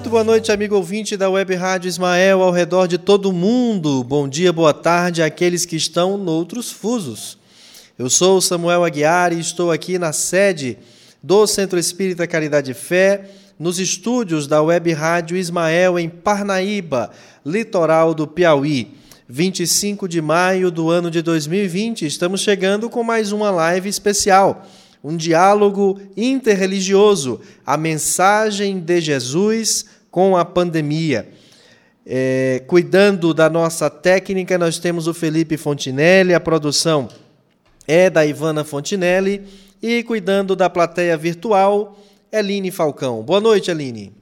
Muito boa noite, amigo ouvinte da Web Rádio Ismael ao redor de todo mundo. Bom dia, boa tarde àqueles que estão noutros fusos. Eu sou Samuel Aguiar e estou aqui na sede do Centro Espírita Caridade e Fé, nos estúdios da Web Rádio Ismael em Parnaíba, litoral do Piauí. 25 de maio do ano de 2020, estamos chegando com mais uma live especial um diálogo interreligioso, a mensagem de Jesus com a pandemia. É, cuidando da nossa técnica, nós temos o Felipe Fontinelli, a produção é da Ivana Fontinelli, e cuidando da plateia virtual, Eline Falcão. Boa noite, Eline.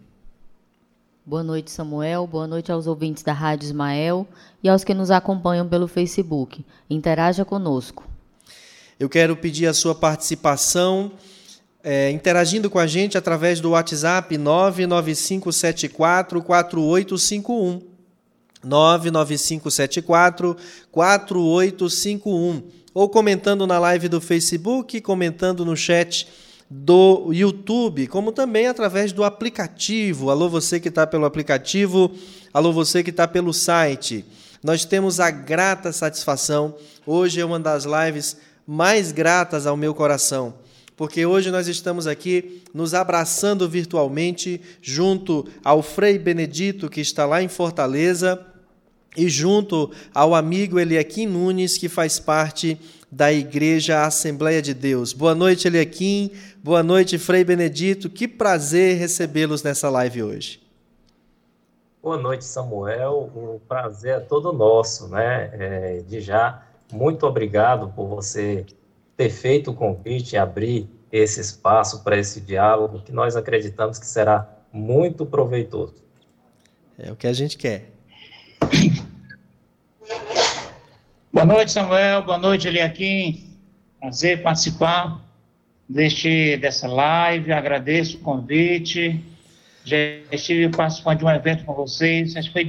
Boa noite, Samuel. Boa noite aos ouvintes da Rádio Ismael e aos que nos acompanham pelo Facebook. Interaja conosco. Eu quero pedir a sua participação, é, interagindo com a gente através do WhatsApp 99574 4851. 99574 4851. Ou comentando na live do Facebook, comentando no chat do YouTube, como também através do aplicativo. Alô, você que está pelo aplicativo, alô, você que está pelo site. Nós temos a grata satisfação. Hoje é uma das lives mais gratas ao meu coração, porque hoje nós estamos aqui nos abraçando virtualmente junto ao Frei Benedito, que está lá em Fortaleza, e junto ao amigo Eliakim Nunes, que faz parte da Igreja Assembleia de Deus. Boa noite, Eliakim. Boa noite, Frei Benedito. Que prazer recebê-los nessa live hoje. Boa noite, Samuel. O prazer é todo nosso, né? É, de já muito obrigado por você ter feito o convite e abrir esse espaço para esse diálogo que nós acreditamos que será muito proveitoso. É o que a gente quer. Boa noite, Samuel. Boa noite, Eliakim. Prazer participar deste, dessa live. Agradeço o convite. Já estive participando de um evento com vocês, acho que foi em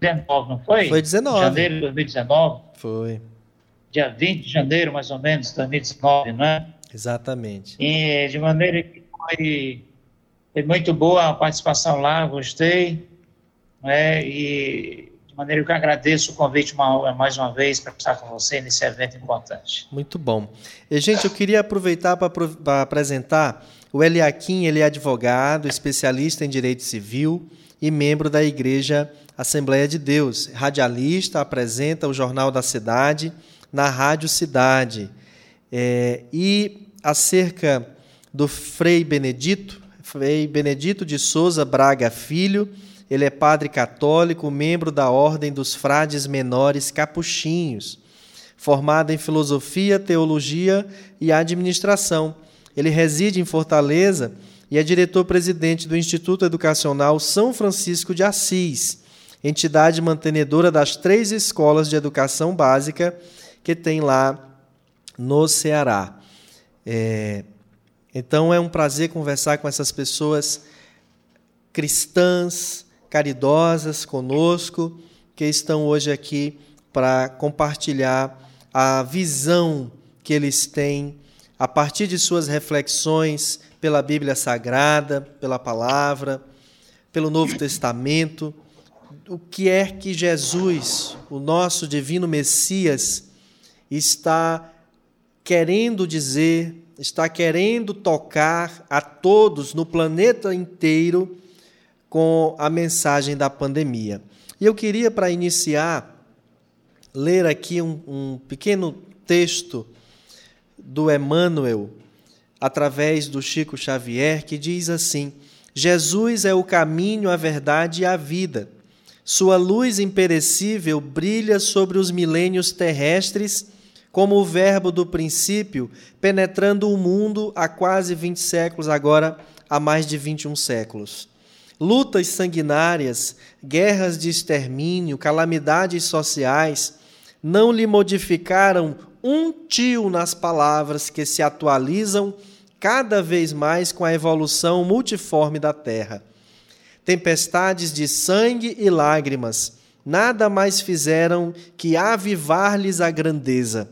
2019, não foi? Foi 19. Janeiro de 2019. Foi. Dia 20 de janeiro, mais ou menos, 2019, né? Exatamente. E de maneira que foi, foi muito boa a participação lá, gostei. Né? E de maneira que eu agradeço o convite uma, mais uma vez para estar com você nesse evento importante. Muito bom. E, gente, eu queria aproveitar para apresentar o Eliakim, ele é advogado, especialista em direito civil e membro da Igreja Assembleia de Deus. Radialista, apresenta o Jornal da Cidade na Rádio Cidade. É, e acerca do Frei Benedito, Frei Benedito de Souza Braga Filho, ele é padre católico, membro da Ordem dos Frades Menores Capuchinhos, formado em filosofia, teologia e administração. Ele reside em Fortaleza e é diretor-presidente do Instituto Educacional São Francisco de Assis, entidade mantenedora das três escolas de educação básica que tem lá no Ceará. É, então é um prazer conversar com essas pessoas cristãs, caridosas conosco, que estão hoje aqui para compartilhar a visão que eles têm a partir de suas reflexões pela Bíblia Sagrada, pela palavra, pelo Novo Testamento, o que é que Jesus, o nosso divino Messias, está querendo dizer, está querendo tocar a todos no planeta inteiro com a mensagem da pandemia. E eu queria, para iniciar, ler aqui um, um pequeno texto do Emmanuel, através do Chico Xavier, que diz assim: Jesus é o caminho, a verdade e a vida. Sua luz imperecível brilha sobre os milênios terrestres, como o Verbo do princípio, penetrando o mundo há quase 20 séculos, agora há mais de 21 séculos. Lutas sanguinárias, guerras de extermínio, calamidades sociais não lhe modificaram um tio nas palavras que se atualizam cada vez mais com a evolução multiforme da Terra. Tempestades de sangue e lágrimas nada mais fizeram que avivar-lhes a grandeza.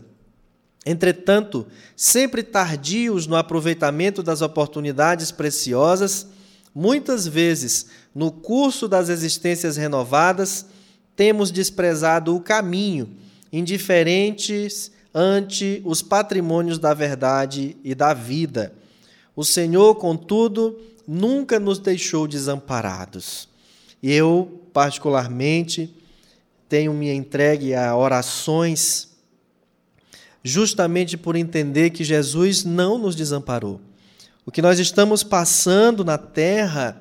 Entretanto, sempre tardios no aproveitamento das oportunidades preciosas, muitas vezes, no curso das existências renovadas, temos desprezado o caminho, indiferentes ante os patrimônios da verdade e da vida. O Senhor, contudo, nunca nos deixou desamparados. Eu, particularmente, tenho me entregue a orações justamente por entender que Jesus não nos desamparou. O que nós estamos passando na terra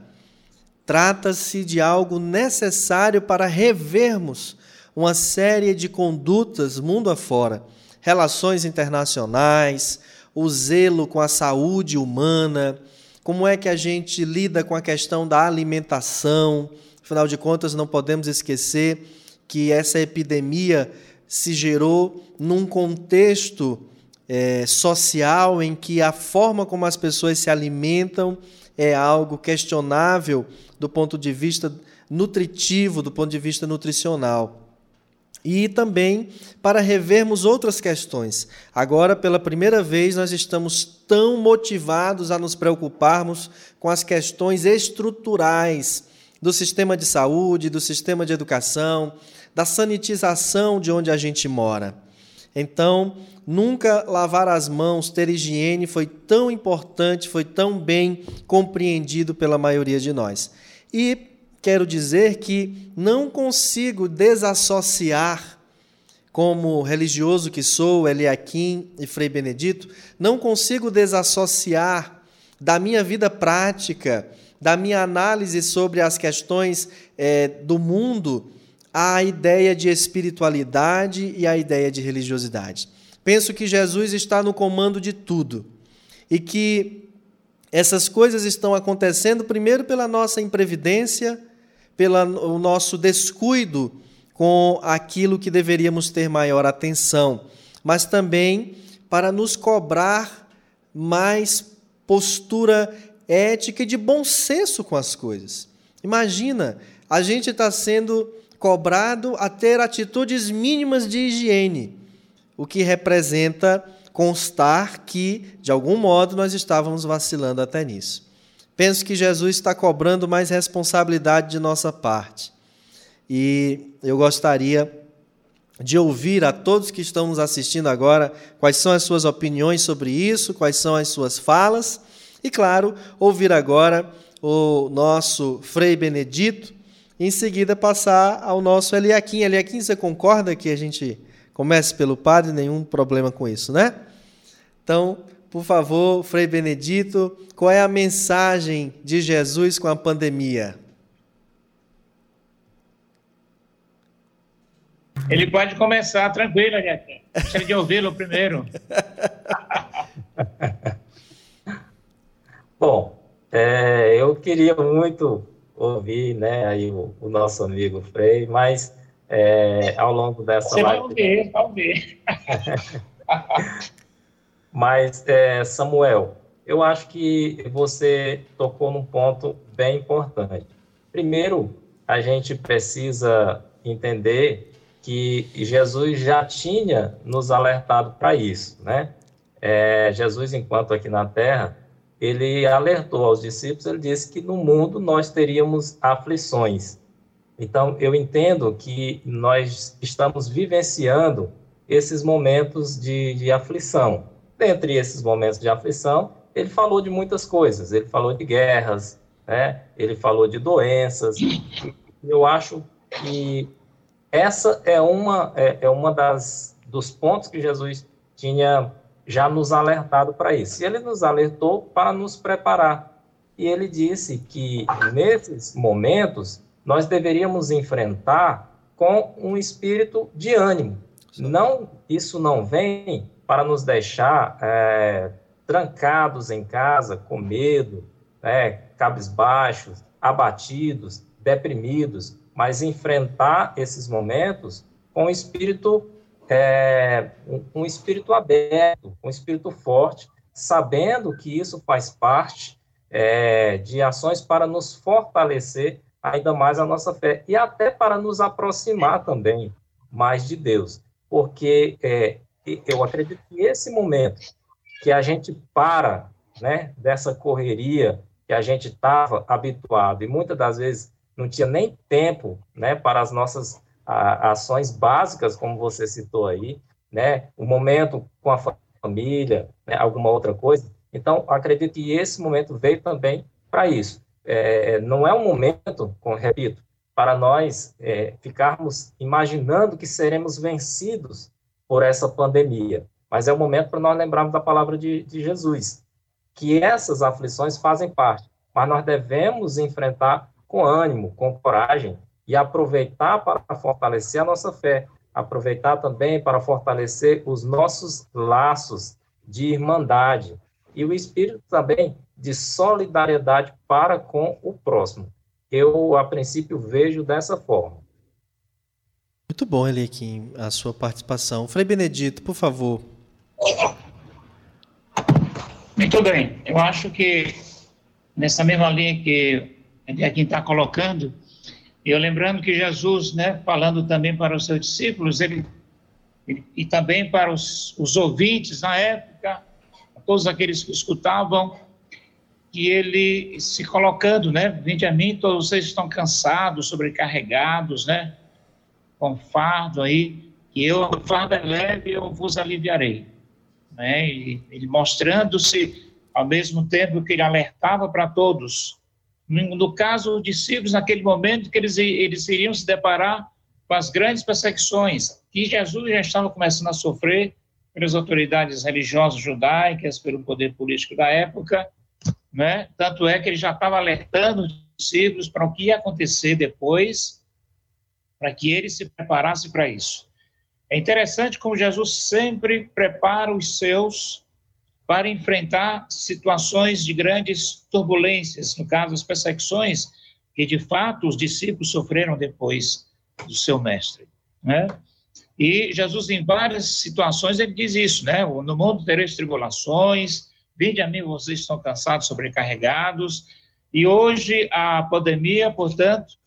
trata-se de algo necessário para revermos uma série de condutas mundo afora, relações internacionais, o zelo com a saúde humana, como é que a gente lida com a questão da alimentação. Afinal de contas, não podemos esquecer que essa epidemia se gerou num contexto é, social em que a forma como as pessoas se alimentam é algo questionável do ponto de vista nutritivo, do ponto de vista nutricional. E também para revermos outras questões. Agora, pela primeira vez, nós estamos tão motivados a nos preocuparmos com as questões estruturais do sistema de saúde, do sistema de educação, da sanitização de onde a gente mora. Então, nunca lavar as mãos, ter higiene foi tão importante, foi tão bem compreendido pela maioria de nós. E quero dizer que não consigo desassociar, como religioso que sou, Eliakim e Frei Benedito, não consigo desassociar da minha vida prática, da minha análise sobre as questões é, do mundo, a ideia de espiritualidade e a ideia de religiosidade. Penso que Jesus está no comando de tudo e que essas coisas estão acontecendo primeiro pela nossa imprevidência, pelo nosso descuido com aquilo que deveríamos ter maior atenção, mas também para nos cobrar mais postura ética e de bom senso com as coisas. Imagina, a gente está sendo cobrado a ter atitudes mínimas de higiene, o que representa constar que, de algum modo, nós estávamos vacilando até nisso. Penso que Jesus está cobrando mais responsabilidade de nossa parte. E eu gostaria de ouvir a todos que estão nos assistindo agora quais são as suas opiniões sobre isso, quais são as suas falas. E, claro, ouvir agora o nosso Frei Benedito, em seguida passar ao nosso Eliakim. Eliakim, você concorda que a gente comece pelo padre? Nenhum problema com isso, né? Então, por favor, Frei Benedito, qual é a mensagem de Jesus com a pandemia? Ele pode começar tranquilo, Eliakim. Deixa de ouvi-lo primeiro. Bom, é, eu queria muito ouvir, né, aí o, o nosso amigo Frei, mas é, ao longo dessa Você live... vai ouvir, vai ouvir. mas, é, Samuel, eu acho que você tocou num ponto bem importante. Primeiro, a gente precisa entender que Jesus já tinha nos alertado para isso, né? É, Jesus, enquanto aqui na Terra, ele alertou aos discípulos, ele disse que no mundo nós teríamos aflições. Então, eu entendo que nós estamos vivenciando esses momentos de, de aflição. Dentre esses momentos de aflição, ele falou de muitas coisas. Ele falou de guerras, né? ele falou de doenças. Eu acho que essa é uma, é, é uma das dos pontos que Jesus tinha já nos alertado para isso. E ele nos alertou para nos preparar. E ele disse que nesses momentos nós deveríamos enfrentar com um espírito de ânimo. Não, isso não vem para nos deixar é, trancados em casa, com medo, né, cabisbaixos, abatidos, deprimidos, mas enfrentar esses momentos com um espírito é, um, espírito aberto, um espírito forte, sabendo que isso faz parte é, de ações para nos fortalecer ainda mais a nossa fé e até para nos aproximar também mais de Deus, porque é, eu acredito que esse momento que a gente para, né, dessa correria, que a gente estava habituado e muitas das vezes não tinha nem tempo né, para as nossas a, ações básicas, como você citou aí, né, o momento com a família, né, alguma outra coisa. Então, acredito que esse momento veio também para isso. É, não é um momento, como repito, para nós é, ficarmos imaginando que seremos vencidos por essa pandemia, mas é o momento para nós lembrarmos da palavra de, de Jesus, que essas aflições fazem parte, mas nós devemos enfrentar com ânimo, com coragem e aproveitar para fortalecer a nossa fé, aproveitar também para fortalecer os nossos laços de irmandade e o espírito também de solidariedade para com o próximo. Eu, a princípio, vejo dessa forma. Muito bom, Eliakim, a sua participação. Frei Benedito, por favor. Muito bem. Eu acho que nessa mesma linha que Eliakim está colocando, eu lembrando que Jesus, né, falando também para os seus discípulos, ele, ele e também para os, os ouvintes na época, todos aqueles que escutavam, que ele se colocando, né, vinde a mim, todos vocês estão cansados, sobrecarregados, né, com fardo aí, e eu, o fardo é leve, eu vos aliviarei, né, e ele mostrando-se, ao mesmo tempo que ele alertava para todos, no caso, os discípulos, naquele momento, que eles, eles iriam se deparar com as grandes perseguições que Jesus já estava começando a sofrer pelas autoridades religiosas judaicas, pelo poder político da época, né? Tanto é que ele já estava alertando os discípulos para o que ia acontecer depois, para que eles se preparassem para isso. É interessante como Jesus sempre prepara os seus para enfrentar situações de grandes turbulências, no caso, as perseguições que, de fato, os discípulos sofreram depois do seu mestre, né? E Jesus, em várias situações, ele diz isso, né? No mundo tereis tribulações, vinde a mim, vocês estão cansados, sobrecarregados, e hoje a pandemia, portanto,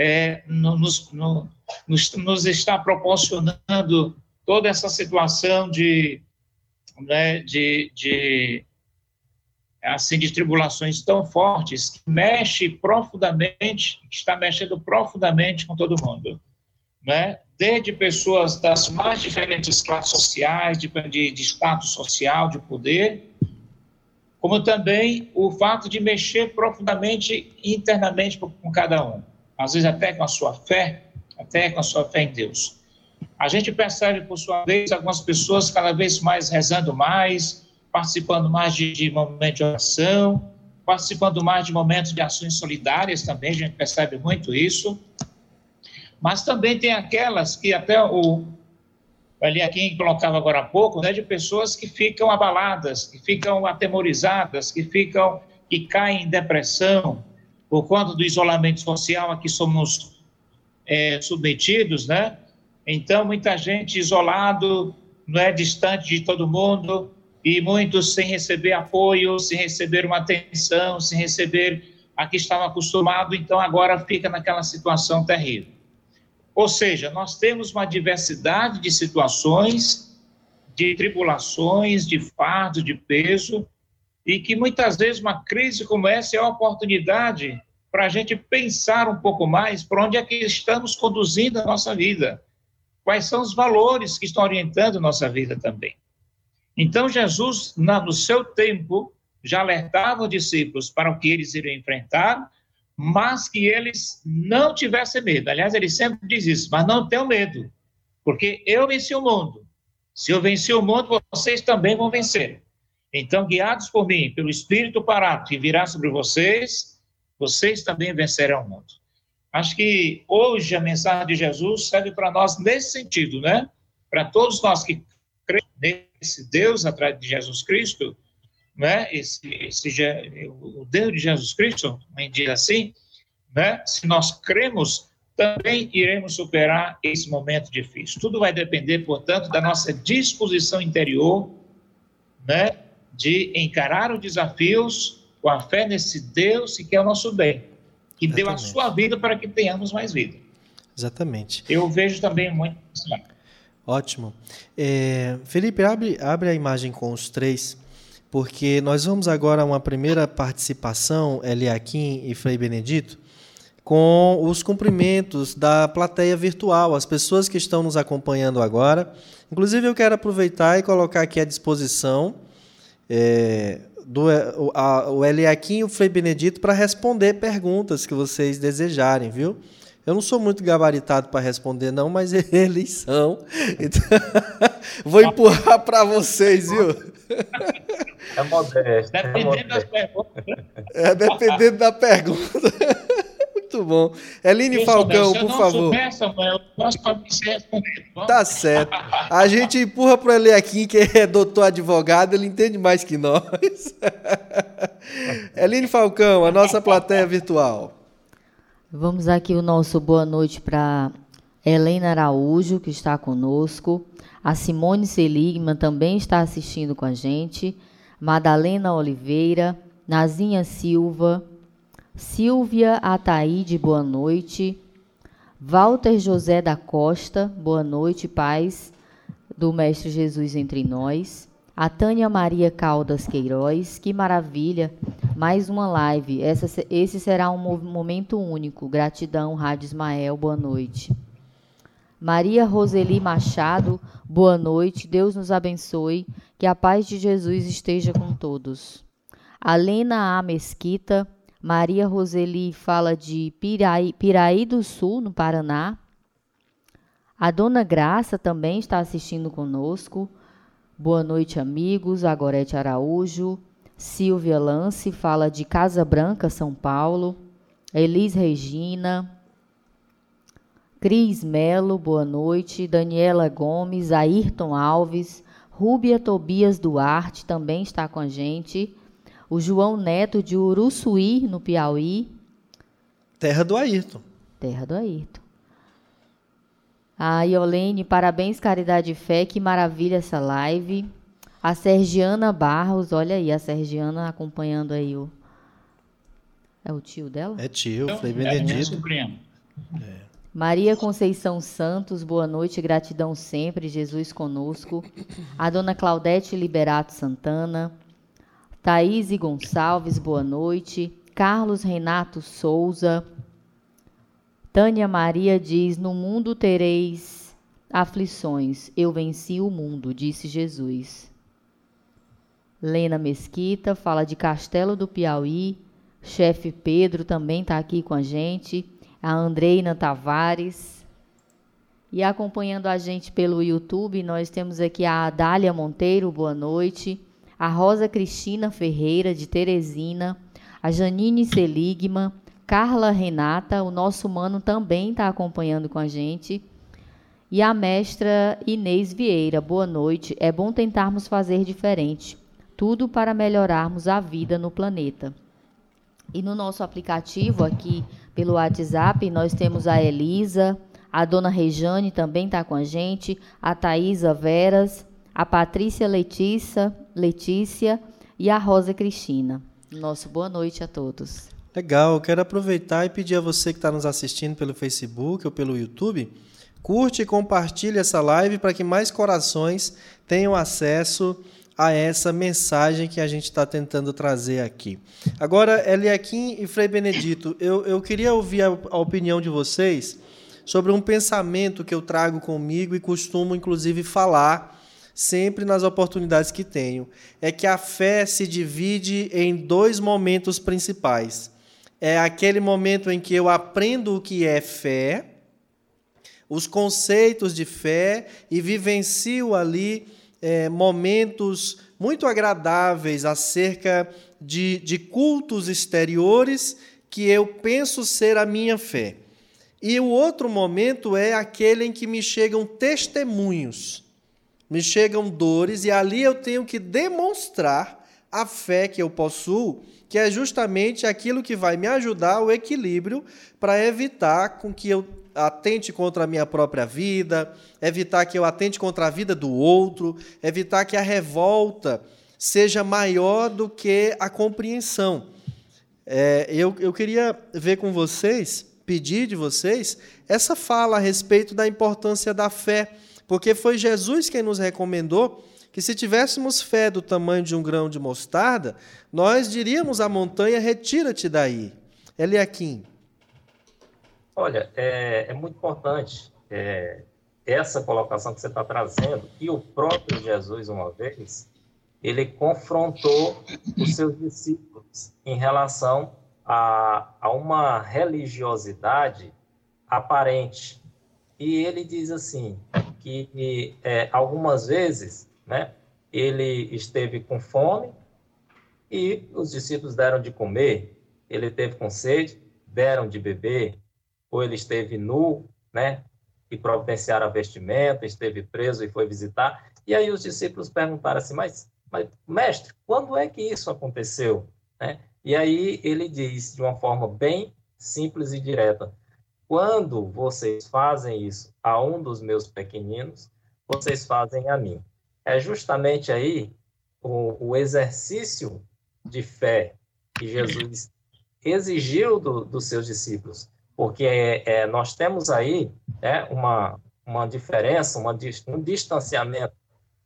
é, nos, no, nos, nos está proporcionando toda essa situação de né, de, de, assim, de tribulações tão fortes que mexe profundamente, está mexendo profundamente com todo mundo, né? Desde pessoas das mais diferentes classes sociais, de, de, de status social, de poder, como também o fato de mexer profundamente internamente com cada um, às vezes até com a sua fé, até com a sua fé em Deus. A gente percebe, por sua vez, algumas pessoas cada vez mais rezando mais, participando mais de, de momentos de oração, participando mais de momentos de ações solidárias também, a gente percebe muito isso. Mas também tem aquelas que até o ali aqui colocava agora há pouco, né, de pessoas que ficam abaladas, que ficam atemorizadas, que ficam que caem em depressão por conta do isolamento social a que somos é, submetidos, né? Então, muita gente isolado, não é distante de todo mundo, e muitos sem receber apoio, sem receber uma atenção, sem receber a que estavam acostumados, então agora fica naquela situação terrível. Ou seja, nós temos uma diversidade de situações, de tribulações, de fardo, de peso, e que muitas vezes uma crise como essa é a oportunidade para a gente pensar um pouco mais por onde é que estamos conduzindo a nossa vida quais são os valores que estão orientando nossa vida também. Então, Jesus, no seu tempo, já alertava os discípulos para o que eles iriam enfrentar, mas que eles não tivessem medo. Aliás, ele sempre diz isso, mas não tenham medo, porque eu venci o mundo. Se eu venci o mundo, vocês também vão vencer. Então, guiados por mim, pelo Espírito parado que virá sobre vocês, vocês também vencerão o mundo. Acho que hoje a mensagem de Jesus serve para nós nesse sentido, né? Para todos nós que cremos nesse Deus atrás de Jesus Cristo, né? Esse, esse o Deus de Jesus Cristo, vamos dizer assim, né? Se nós cremos, também iremos superar esse momento difícil. Tudo vai depender, portanto, da nossa disposição interior, né? De encarar os desafios com a fé nesse Deus que é o nosso bem que Exatamente. deu a sua vida para que tenhamos mais vida. Exatamente. Eu vejo também muito. Ótimo. É, Felipe, abre, abre a imagem com os três, porque nós vamos agora a uma primeira participação, Eliakim e Frei Benedito, com os cumprimentos da plateia virtual, as pessoas que estão nos acompanhando agora. Inclusive, eu quero aproveitar e colocar aqui à disposição é, do, o, a, o Eliakim e o Frei Benedito para responder perguntas que vocês desejarem, viu? Eu não sou muito gabaritado para responder, não, mas eles são. Então, vou empurrar para vocês, viu? É modesto. É dependendo das perguntas. É dependendo da pergunta. Muito bom. Eline Falcão, por favor. Eu posso responder. Tá certo. A gente empurra para o Eliakim, que é doutor advogado, ele entende mais que nós. Eline Falcão, a nossa plateia virtual. Vamos aqui o nosso boa noite para Helena Araújo, que está conosco. A Simone Seligman também está assistindo com a gente. Madalena Oliveira, Nazinha Silva, Silvia Ataíde, boa noite. Walter José da Costa, boa noite, paz do Mestre Jesus entre nós. A Tânia Maria Caldas Queiroz, que maravilha, mais uma live. Essa, esse será um momento único. Gratidão, Rádio Ismael, boa noite. Maria Roseli Machado, boa noite. Deus nos abençoe. Que a paz de Jesus esteja com todos. Alena A. Mesquita, Maria Roseli fala de Piraí, Piraí do Sul, no Paraná. A Dona Graça também está assistindo conosco. Boa noite, amigos. A Gorete Araújo. Silvia Lance fala de Casa Branca, São Paulo. Elis Regina. Cris Melo, boa noite. Daniela Gomes, Ayrton Alves. Rúbia Tobias Duarte também está com a gente. O João Neto de Uruçuí, no Piauí. Terra do Ayrton. Terra do Ayrton. A Iolene, parabéns, Caridade e Fé, que maravilha essa live. A Sergiana Barros, olha aí, a Sergiana acompanhando aí o. É o tio dela? É tio, Então, Frei é minha Benedito. sobrinha. Maria Conceição Santos, boa noite, gratidão sempre, Jesus conosco. A dona Claudete Liberato Santana. Thaís Gonçalves, boa noite. Carlos Renato Souza. Tânia Maria diz: No mundo tereis aflições, eu venci o mundo, disse Jesus. Lena Mesquita fala de Castelo do Piauí. Chefe Pedro também está aqui com a gente. A Andreina Tavares. E acompanhando a gente pelo YouTube, nós temos aqui a Adália Monteiro, boa noite. A Rosa Cristina Ferreira, de Teresina. A Janine Seligman. Carla Renata, o nosso mano também está acompanhando com a gente. E a mestra Inês Vieira, boa noite. É bom tentarmos fazer diferente. Tudo para melhorarmos a vida no planeta. E no nosso aplicativo aqui pelo WhatsApp, nós temos a Elisa, a dona Rejane também está com a gente, a Thaisa Veras, a Patrícia Letícia, Letícia e a Rosa Cristina. Nosso boa noite a todos. Legal, eu quero aproveitar e pedir a você que está nos assistindo pelo Facebook ou pelo YouTube, curte e compartilhe essa live para que mais corações tenham acesso a essa mensagem que a gente está tentando trazer aqui. Agora, Eliakim e Frei Benedito, eu, eu queria ouvir a, a opinião de vocês sobre um pensamento que eu trago comigo e costumo, inclusive, falar sempre nas oportunidades que tenho. É que a fé se divide em dois momentos principais. É aquele momento em que eu aprendo o que é fé, os conceitos de fé e vivencio ali é, momentos muito agradáveis acerca de, de cultos exteriores que eu penso ser a minha fé. E o outro momento é aquele em que me chegam testemunhos, me chegam dores, e ali eu tenho que demonstrar a fé que eu possuo, que é justamente aquilo que vai me ajudar ao equilíbrio para evitar com que eu atente contra a minha própria vida, evitar que eu atente contra a vida do outro, evitar que a revolta seja maior do que a compreensão. É, eu, eu queria ver com vocês, pedir de vocês, essa fala a respeito da importância da fé, porque foi Jesus quem nos recomendou que se tivéssemos fé do tamanho de um grão de mostarda, nós diríamos à montanha: retira-te daí. Eliakim. Olha, é, é muito importante é, essa colocação que você está trazendo, e o próprio Jesus, uma vez, ele confrontou os seus discípulos em relação a, a uma religiosidade aparente. E ele diz assim, que é, algumas vezes, né, ele esteve com fome e os discípulos deram de comer, ele teve com sede, deram de beber, ou ele esteve nu, né, e providenciaram a vestimenta, esteve preso e foi visitar. E aí os discípulos perguntaram assim, mas, mas mestre, quando é que isso aconteceu? Né? E aí ele diz de uma forma bem simples e direta, quando vocês fazem isso a um dos meus pequeninos, vocês fazem a mim. É justamente aí o, o exercício de fé que Jesus exigiu do, dos seus discípulos, porque é, é, nós temos aí é, uma, uma diferença, uma, um distanciamento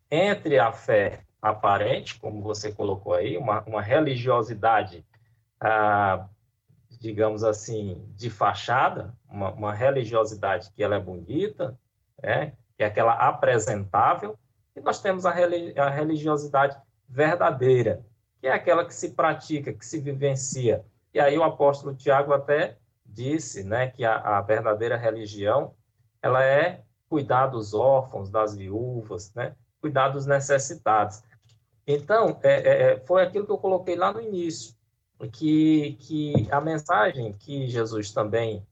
entre a fé aparente, como você colocou aí, uma, uma religiosidade, ah, digamos assim, de fachada, uma, uma, religiosidade que ela é bonita, é, que é aquela apresentável, e nós temos a, a religiosidade verdadeira, que é aquela que se pratica, que se vivencia. E aí o apóstolo Tiago até disse né, que a, a verdadeira religião ela é cuidar dos órfãos, das viúvas, né, cuidar dos necessitados. Então, é, é, é, foi aquilo que eu coloquei lá no início, que, que a mensagem que Jesus também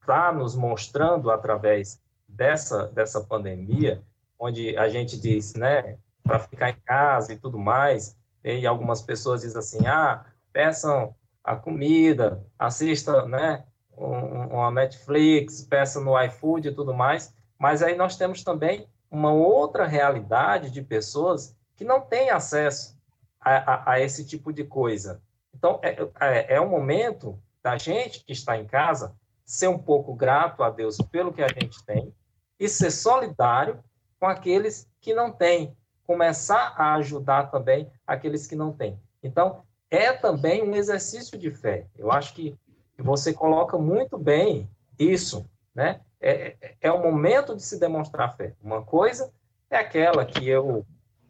está nos mostrando através dessa, dessa pandemia, onde a gente diz, né, para ficar em casa e tudo mais, e algumas pessoas dizem assim, ah, peçam a comida, assista, né, um, uma Netflix, peça no iFood e tudo mais, mas aí nós temos também uma outra realidade de pessoas que não têm acesso a, a, a esse tipo de coisa. Então, é, é, é um momento da gente que está em casa ser um pouco grato a Deus pelo que a gente tem e ser solidário com aqueles que não têm, começar a ajudar também aqueles que não têm. Então, é também um exercício de fé. Eu acho que você coloca muito bem isso, né? É, é, é o momento de se demonstrar fé. Uma coisa é aquela que eu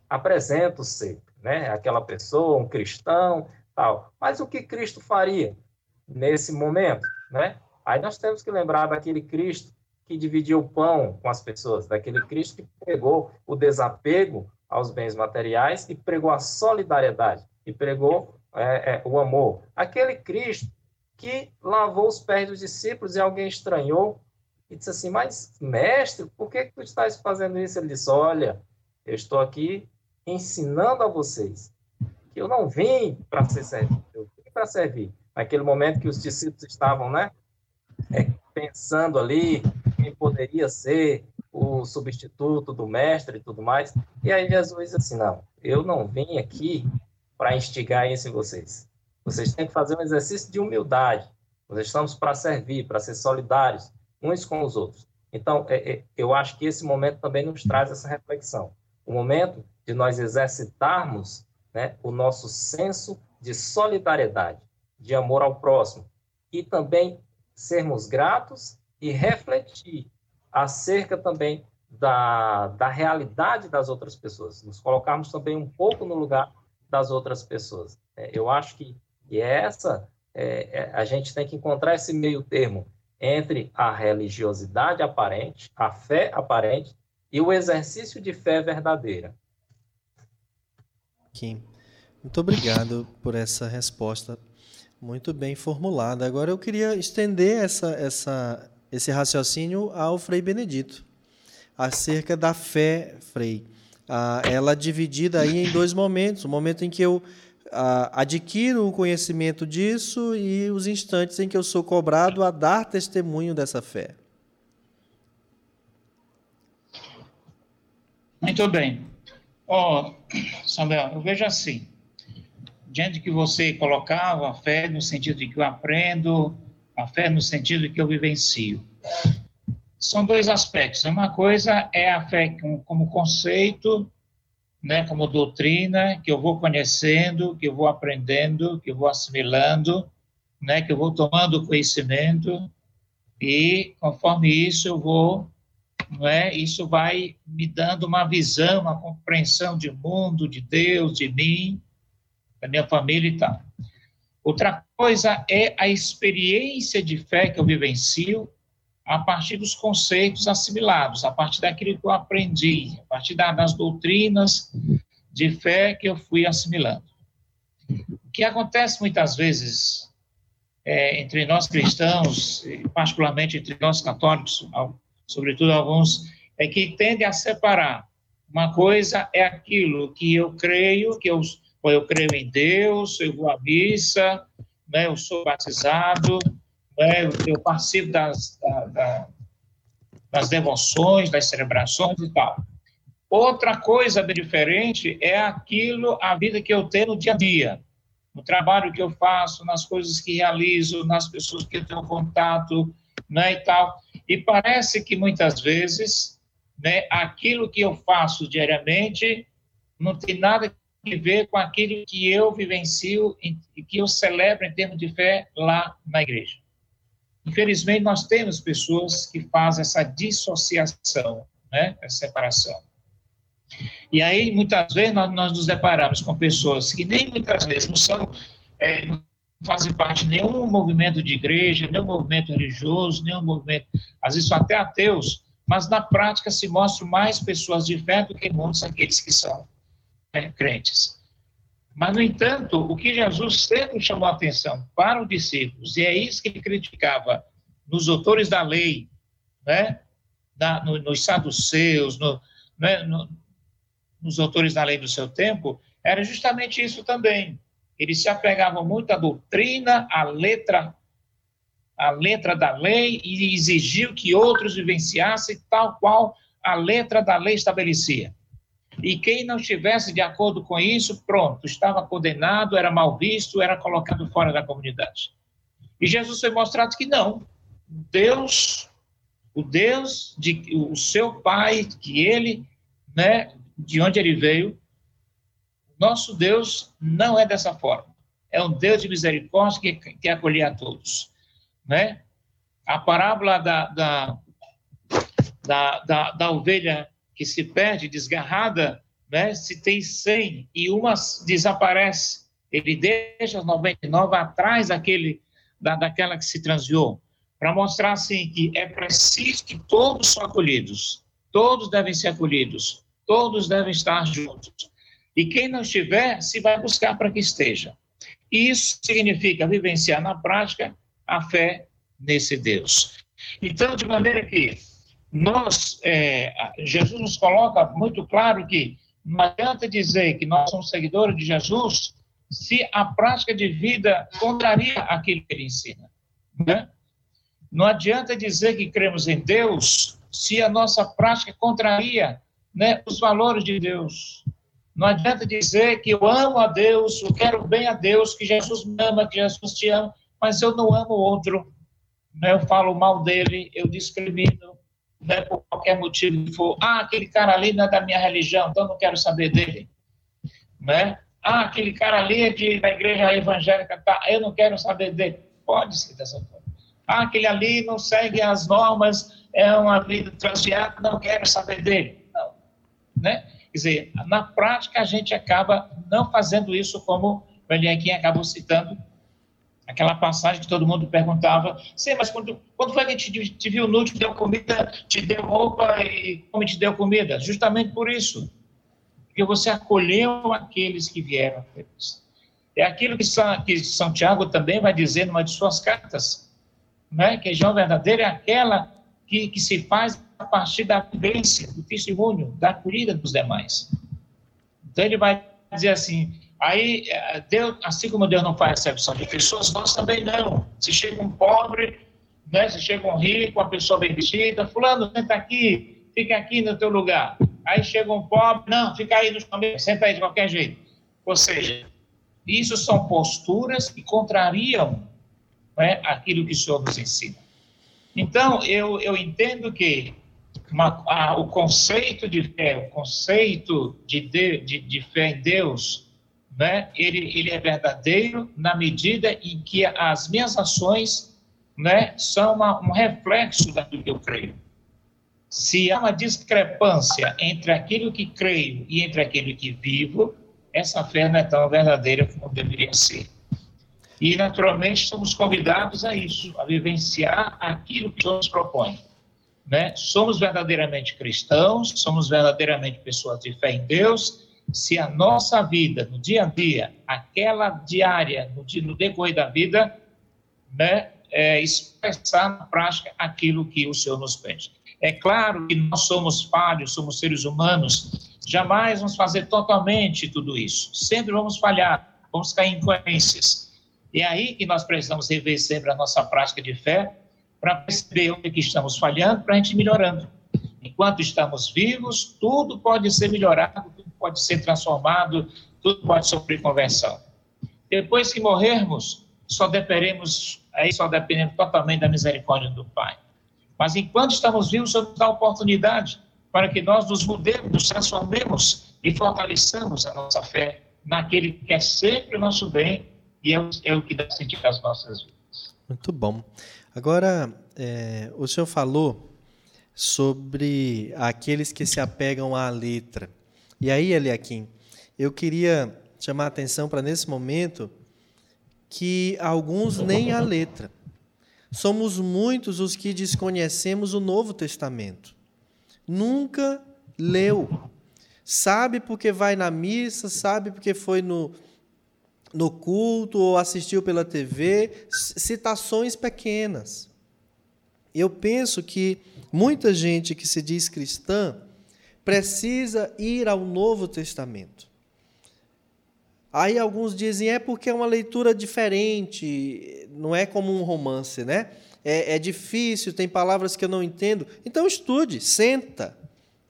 apresento ser, né? Aquela pessoa, um cristão, tal. Mas o que Cristo faria nesse momento, né? Aí nós temos que lembrar daquele Cristo que dividiu o pão com as pessoas, daquele Cristo que pregou o desapego aos bens materiais e pregou a solidariedade, e pregou é, é, o amor. Aquele Cristo que lavou os pés dos discípulos e alguém estranhou e disse assim: Mas, mestre, por que, que tu estás fazendo isso? Ele disse: Olha, eu estou aqui ensinando a vocês que eu não vim para ser servido, eu vim para servir. Naquele momento que os discípulos estavam, né, é, pensando ali quem poderia ser o substituto do mestre e tudo mais. E aí Jesus disse assim: Não, eu não vim aqui para instigar isso em vocês. Vocês têm que fazer um exercício de humildade. Nós estamos para servir, para ser solidários uns com os outros. Então, é, é, eu acho que esse momento também nos traz essa reflexão. O momento de nós exercitarmos né, o nosso senso de solidariedade, de amor ao próximo, e também sermos gratos e refletir acerca também da, da realidade das outras pessoas, nos colocarmos também um pouco no lugar das outras pessoas. É, eu acho que e essa, é, é, a gente tem que encontrar esse meio termo entre a religiosidade aparente, a fé aparente e o exercício de fé verdadeira. Kim, muito obrigado por essa resposta muito bem formulada. Agora eu queria estender essa, essa, esse raciocínio ao Frei Benedito, acerca da fé, Frei. Ah, ela dividida aí em dois momentos. O momento em que eu adquiro o conhecimento disso e os instantes em que eu sou cobrado a dar testemunho dessa fé. Muito bem. Ó, oh, eu vejo assim, diante que você colocava a fé no sentido de que eu aprendo, a fé no sentido de que eu vivencio. São dois aspectos. Uma coisa é a fé como conceito, né, como doutrina, que eu vou conhecendo, que eu vou aprendendo, que eu vou assimilando, né, que eu vou tomando conhecimento, e conforme isso eu vou, não é, isso vai me dando uma visão, uma compreensão de mundo, de Deus, de mim, da minha família e tal. Outra coisa é a experiência de fé que eu vivencio a partir dos conceitos assimilados, a partir daquilo que eu aprendi, a partir das doutrinas de fé que eu fui assimilando. O que acontece muitas vezes é, entre nós cristãos, particularmente entre nós católicos, sobretudo alguns, é que tende a separar. Uma coisa é aquilo que eu creio, que eu, eu creio em Deus, eu vou à missa, né, eu sou batizado, né, eu participo das, da, da, das devoções, das celebrações e tal. Outra coisa bem diferente é aquilo, a vida que eu tenho no dia a dia no trabalho que eu faço, nas coisas que realizo, nas pessoas que eu tenho contato, né, e tal. E parece que muitas vezes, né, aquilo que eu faço diariamente não tem nada a ver com aquilo que eu vivencio e que eu celebro em termos de fé lá na igreja. Infelizmente, nós temos pessoas que fazem essa dissociação, né, essa separação. E aí, muitas vezes, nós, nós nos deparamos com pessoas que nem muitas vezes não são, é, fazem parte de nenhum movimento de igreja, nenhum movimento religioso, nenhum movimento, às vezes até ateus, mas na prática se mostram mais pessoas de fé do que muitos aqueles que são é, crentes. Mas, no entanto, o que Jesus sempre chamou a atenção para os discípulos, e é isso que ele criticava nos autores da lei, né, da, no, nos saduceus, no, né, no, nos autores da lei do seu tempo, era justamente isso também. Eles se apegavam muito à doutrina, à letra, à letra da lei e exigiam que outros vivenciassem tal qual a letra da lei estabelecia. E quem não estivesse de acordo com isso, pronto, estava condenado, era mal visto, era colocado fora da comunidade. E Jesus foi mostrado que não. Deus, o Deus de o seu Pai, que ele, né, de onde ele veio. Nosso Deus não é dessa forma. É um Deus de misericórdia que quer acolher a todos. Né? A parábola da, da, da, da, da ovelha que se perde, desgarrada, né? se tem 100 e uma desaparece, ele deixa as 99 atrás daquele, da, daquela que se transviou, para mostrar assim que é preciso que todos são acolhidos, todos devem ser acolhidos, todos devem estar juntos. E quem não estiver, se vai buscar para que esteja. Isso significa vivenciar na prática a fé nesse Deus. Então, de maneira que nós, é, Jesus nos coloca muito claro que não adianta dizer que nós somos seguidores de Jesus se a prática de vida contraria aquilo que ele ensina. Né? Não adianta dizer que cremos em Deus se a nossa prática contraria né, os valores de Deus. Não adianta dizer que eu amo a Deus, eu quero bem a Deus, que Jesus me ama, que Jesus te ama, mas eu não amo outro. Né, eu falo mal dele, eu discrimino, né, por qualquer motivo que for. Ah, aquele cara ali não é da minha religião, então não quero saber dele. Né? Ah, aquele cara ali é de, da igreja evangélica, tá, eu não quero saber dele. Pode ser dessa forma. Ah, aquele ali não segue as normas, é uma vida transviada, não quero saber dele né? Quer dizer, na prática a gente acaba não fazendo isso como o Eliakim acabou citando aquela passagem que todo mundo perguntava, sim, mas quando, quando foi que a gente te viu nu, te deu comida, te deu roupa e como te deu comida? Justamente por isso, porque você acolheu aqueles que vieram É aquilo que São, que São Tiago também vai dizer numa de suas cartas, né? que a religião verdadeira é aquela que, que se faz a partir da vivência, do testemunho, da acolhida dos demais. Então ele vai dizer assim, aí eh, Deus, assim como Deus não faz exceção de pessoas, nós também não. Se chega um pobre, né, se chega um rico, uma pessoa bem vestida, fulano, senta aqui, fica aqui no teu lugar. Aí chega um pobre, não, fica aí no chão, senta aí de qualquer jeito. Ou seja, isso são posturas que contrariam né, aquilo que o Senhor nos ensina. Então, eu, eu entendo que uma, a, o conceito de fé, o conceito de, de, de, de fé em Deus, né, ele, ele é verdadeiro na medida em que as minhas ações né, são uma, um reflexo daquilo que eu creio. Se há uma discrepância entre aquilo que creio e entre aquilo que vivo, essa fé não é tão verdadeira como deveria ser. E, naturalmente, somos convidados a isso, a vivenciar aquilo que Deus propõe. Né? Somos verdadeiramente cristãos, somos verdadeiramente pessoas de fé em Deus, se a nossa vida, no dia a dia, aquela diária, no, dia, no decorrer da vida, né, é, expressar na prática aquilo que o Senhor nos pede. É claro que nós somos falhos, somos seres humanos, jamais vamos fazer totalmente tudo isso. Sempre vamos falhar, vamos cair em incoerências. E é aí que nós precisamos rever sempre a nossa prática de fé para perceber onde que estamos falhando, para a gente ir melhorando. Enquanto estamos vivos, tudo pode ser melhorado, tudo pode ser transformado, tudo pode sofrer conversão. Depois que morrermos, só dependeremos, aí só dependemos totalmente da misericórdia do Pai. Mas enquanto estamos vivos, o dá oportunidade para que nós nos mudemos, nos transformemos e fortaleçamos a nossa fé naquele que é sempre o nosso bem e é o, é o que dá sentido às nossas vidas. Muito bom. Agora, é, o senhor falou sobre aqueles que se apegam à letra. E aí, Eliakim, eu queria chamar a atenção para nesse momento que alguns nem a letra. Somos muitos os que desconhecemos o Novo Testamento. Nunca leu. Sabe porque vai na missa, sabe porque foi no, no culto ou assistiu pela TV, citações pequenas. Eu penso que muita gente que se diz cristã precisa ir ao Novo Testamento. Aí alguns dizem é porque é uma leitura diferente, não é como um romance, né? É, é difícil, tem palavras que eu não entendo. Então estude, senta,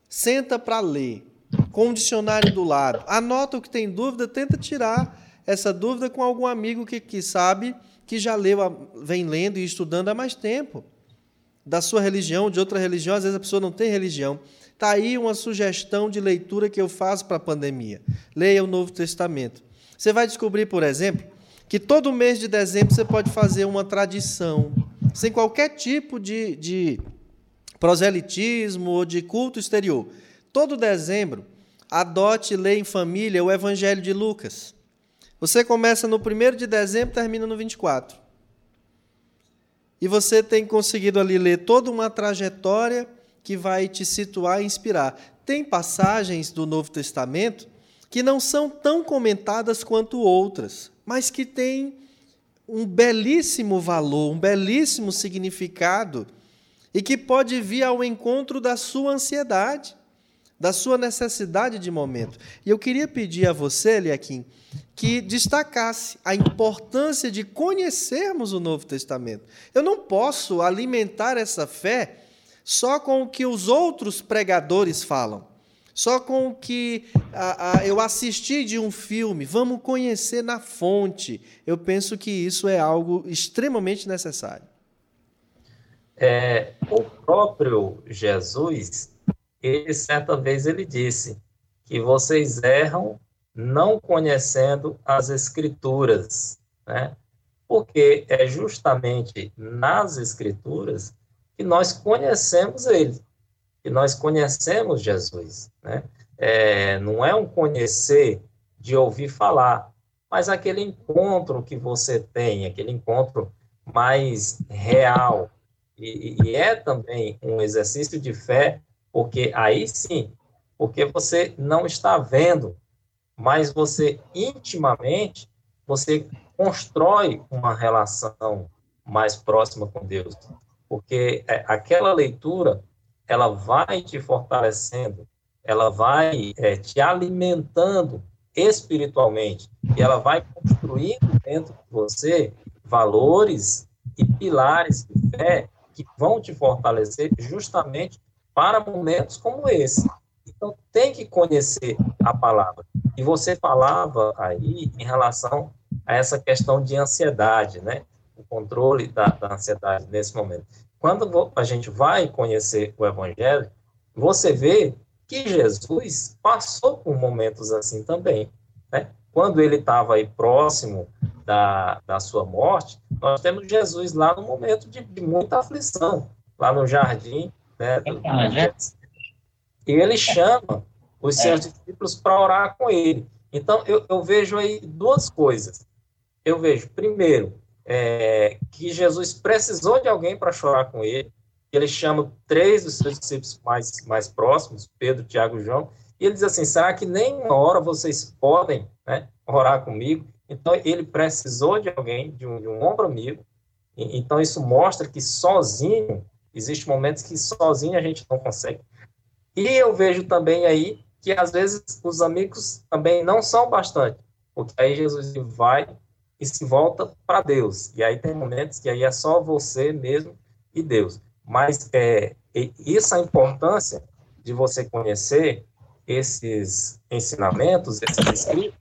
senta para ler, com o dicionário do lado. Anota o que tem dúvida, tenta tirar essa dúvida com algum amigo que, que sabe, que já leu, vem lendo e estudando há mais tempo. Da sua religião, de outra religião, às vezes a pessoa não tem religião. Está aí uma sugestão de leitura que eu faço para a pandemia. Leia o Novo Testamento. Você vai descobrir, por exemplo, que todo mês de dezembro você pode fazer uma tradição, sem qualquer tipo de, de proselitismo ou de culto exterior. Todo dezembro, adote e leia em família o Evangelho de Lucas. Você começa no 1 de dezembro e termina no 24. E você tem conseguido ali ler toda uma trajetória que vai te situar e inspirar. Tem passagens do Novo Testamento que não são tão comentadas quanto outras, mas que têm um belíssimo valor, um belíssimo significado e que pode vir ao encontro da sua ansiedade, da sua necessidade de momento. E eu queria pedir a você, Eliakim, que destacasse a importância de conhecermos o Novo Testamento. Eu não posso alimentar essa fé só com o que os outros pregadores falam, só com o que a, a, eu assisti de um filme. Vamos conhecer na fonte. Eu penso que isso é algo extremamente necessário. É, o próprio Jesus, ele certa vez ele disse que vocês erram não conhecendo as Escrituras, né? Porque é justamente nas Escrituras que nós conhecemos Ele, que nós conhecemos Jesus, né? É, não é um conhecer de ouvir falar, mas aquele encontro que você tem, aquele encontro mais real, e, e é também um exercício de fé, porque aí sim, porque você não está vendo mas você intimamente você constrói uma relação mais próxima com Deus, porque é, aquela leitura ela vai te fortalecendo, ela vai é, te alimentando espiritualmente e ela vai construindo dentro de você valores e pilares de fé que vão te fortalecer justamente para momentos como esse. Então, tem que conhecer a palavra. E você falava aí em relação a essa questão de ansiedade, né? O controle da, da ansiedade nesse momento. Quando a gente vai conhecer o Evangelho, você vê que Jesus passou por momentos assim também. Né? Quando ele estava aí próximo da, da sua morte, nós temos Jesus lá no momento de, de muita aflição, lá no jardim. Né, é. e ele chama os seus é. discípulos para orar com ele. Então, eu, eu, vejo aí duas coisas. Eu vejo, primeiro, é, que Jesus precisou de alguém para chorar com ele. Ele chama três dos seus discípulos mais, mais próximos, Pedro, Tiago e João, e ele diz assim: será que nem uma hora vocês podem né, orar comigo? Então, ele precisou de alguém, de um, de um ombro amigo. E, então, isso mostra que sozinho, existem momentos que sozinho a gente não consegue. E eu vejo também aí que, às vezes, os amigos também não são bastante. Porque aí Jesus vai e se volta para Deus. E aí tem momentos que aí é só você mesmo e Deus. Mas é, isso a importância de você conhecer esses ensinamentos, esses escritos,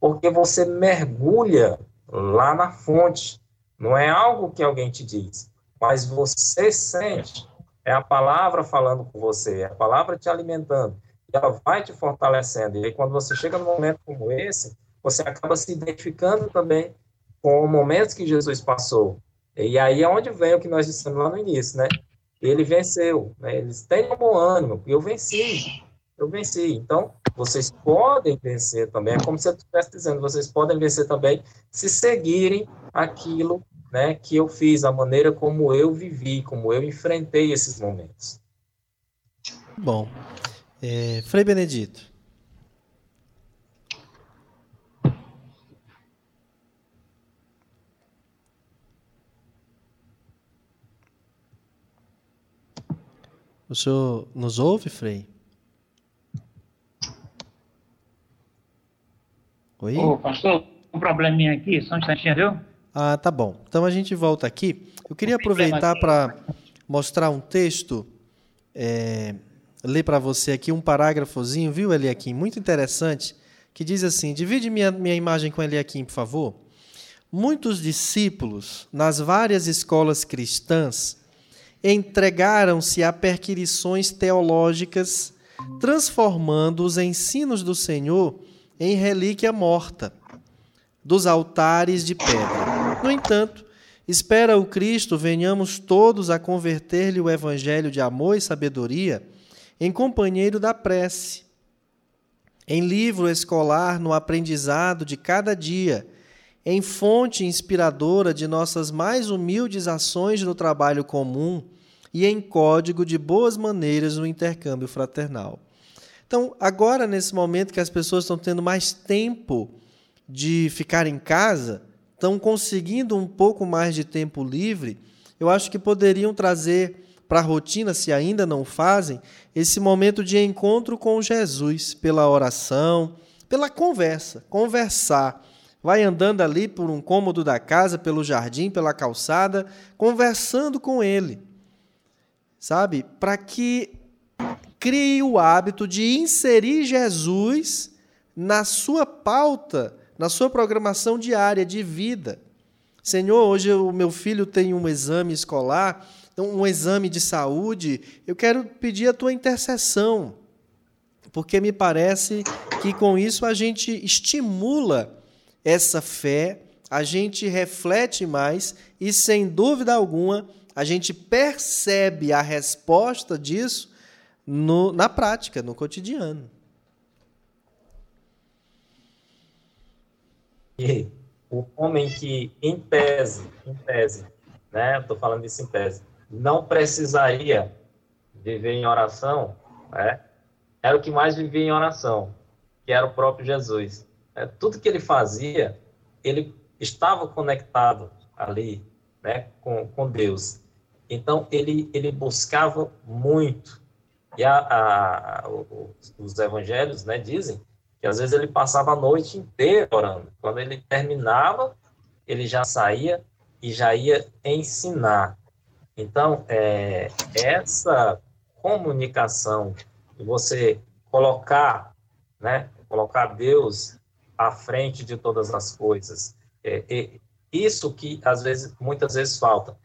porque você mergulha lá na fonte. Não é algo que alguém te diz, mas você sente. É a palavra falando com você, é a palavra te alimentando. E ela vai te fortalecendo. E aí, quando você chega num momento como esse, você acaba se identificando também com momentos que Jesus passou. E aí é onde vem o que nós dissemos lá no início, né? Ele venceu, né? Eles têm um bom ânimo, eu venci, eu venci. Então, vocês podem vencer também, é como se eu estivesse dizendo, vocês podem vencer também se seguirem aquilo né, que eu fiz, a maneira como eu vivi, como eu enfrentei esses momentos. Bom, é, Frei Benedito. O senhor nos ouve, Frei? Oi? Ô, pastor, um probleminha aqui, só um instantinho, viu? Ah, tá bom. Então a gente volta aqui. Eu queria aproveitar para mostrar um texto, é, ler para você aqui um parágrafozinho, viu, Eliakim? Muito interessante, que diz assim: divide minha, minha imagem com Eliakim, por favor. Muitos discípulos nas várias escolas cristãs entregaram-se a perquirições teológicas, transformando os ensinos do Senhor em relíquia morta dos altares de pedra. No entanto, espera o Cristo venhamos todos a converter-lhe o evangelho de amor e sabedoria em companheiro da prece, em livro escolar no aprendizado de cada dia em fonte inspiradora de nossas mais humildes ações no trabalho comum e em código de boas maneiras no intercâmbio fraternal. Então, agora, nesse momento que as pessoas estão tendo mais tempo de ficar em casa, estão conseguindo um pouco mais de tempo livre, eu acho que poderiam trazer para a rotina, se ainda não fazem, esse momento de encontro com Jesus, pela oração, pela conversa, conversar vai andando ali por um cômodo da casa, pelo jardim, pela calçada, conversando com ele. Sabe? Para que crie o hábito de inserir Jesus na sua pauta, na sua programação diária de vida. Senhor, hoje o meu filho tem um exame escolar, um exame de saúde, eu quero pedir a tua intercessão, porque me parece que com isso a gente estimula essa fé, a gente reflete mais e, sem dúvida alguma, a gente percebe a resposta disso no, na prática, no cotidiano. E o homem que, em tese, em tese, né, estou falando isso em tese, não precisaria viver em oração, né, era o que mais vivia em oração, que era o próprio Jesus. É, tudo que ele fazia, ele estava conectado ali, né, com, com Deus. Então, ele, ele buscava muito. E a, a, os evangelhos né, dizem que às vezes ele passava a noite inteira orando. Quando ele terminava, ele já saía e já ia ensinar. Então, é, essa comunicação, você colocar, né, colocar Deus à frente de todas as coisas. É, é, isso que às vezes, muitas vezes falta.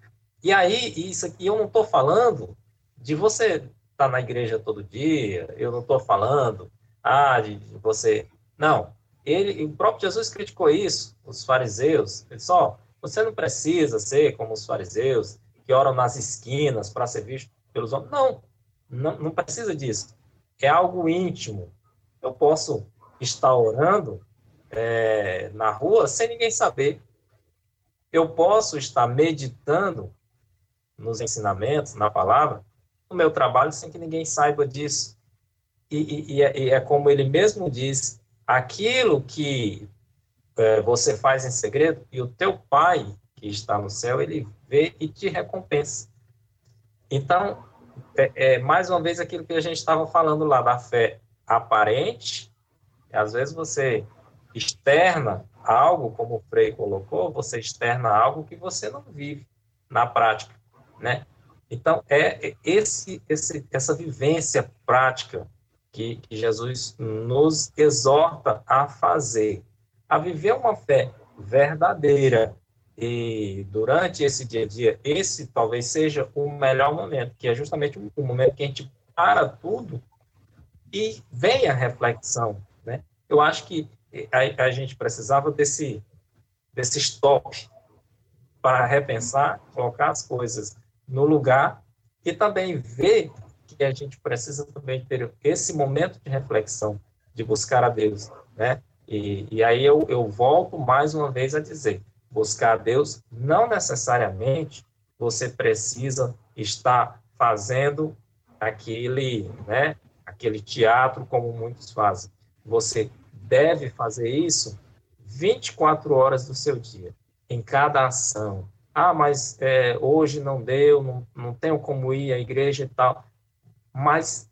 E aí, isso aqui eu não estou falando de você está na igreja todo dia, eu não estou falando, ah, de, de você. Não. Ele, o próprio Jesus criticou isso, os fariseus. Ele só, você não precisa ser como os fariseus, que oram nas esquinas para ser visto pelos homens. Não, não, não precisa disso. É algo íntimo. Eu posso estar orando é, na rua sem ninguém saber. Eu posso estar meditando nos ensinamentos, na palavra, no meu trabalho sem que ninguém saiba disso. E, e, é, e é, como ele mesmo diz, aquilo que é, você faz em segredo e o teu pai que está no céu, ele vê e te recompensa. Então, é, é mais uma vez aquilo que a gente estava falando lá da fé aparente, às vezes você externa algo, como o Frei colocou, você externa algo que você não vive na prática, né? Então, é esse, esse, essa vivência prática que, Jesus nos exorta a fazer, a viver uma fé verdadeira. E durante esse dia a dia, esse talvez seja o melhor momento, que é justamente o momento que a gente para tudo e vem a reflexão. Né? Eu acho que a, a gente precisava desse, desse stop para repensar, colocar as coisas no lugar e também ver que a gente precisa também ter esse momento de reflexão, de buscar a Deus, né? E, e aí eu, eu volto mais uma vez a dizer, buscar a Deus não necessariamente você precisa estar fazendo aquele, né, aquele teatro como muitos fazem. Você deve fazer isso 24 horas do seu dia, em cada ação, ah, mas é, hoje não deu, não, não tenho como ir à igreja e tal. Mas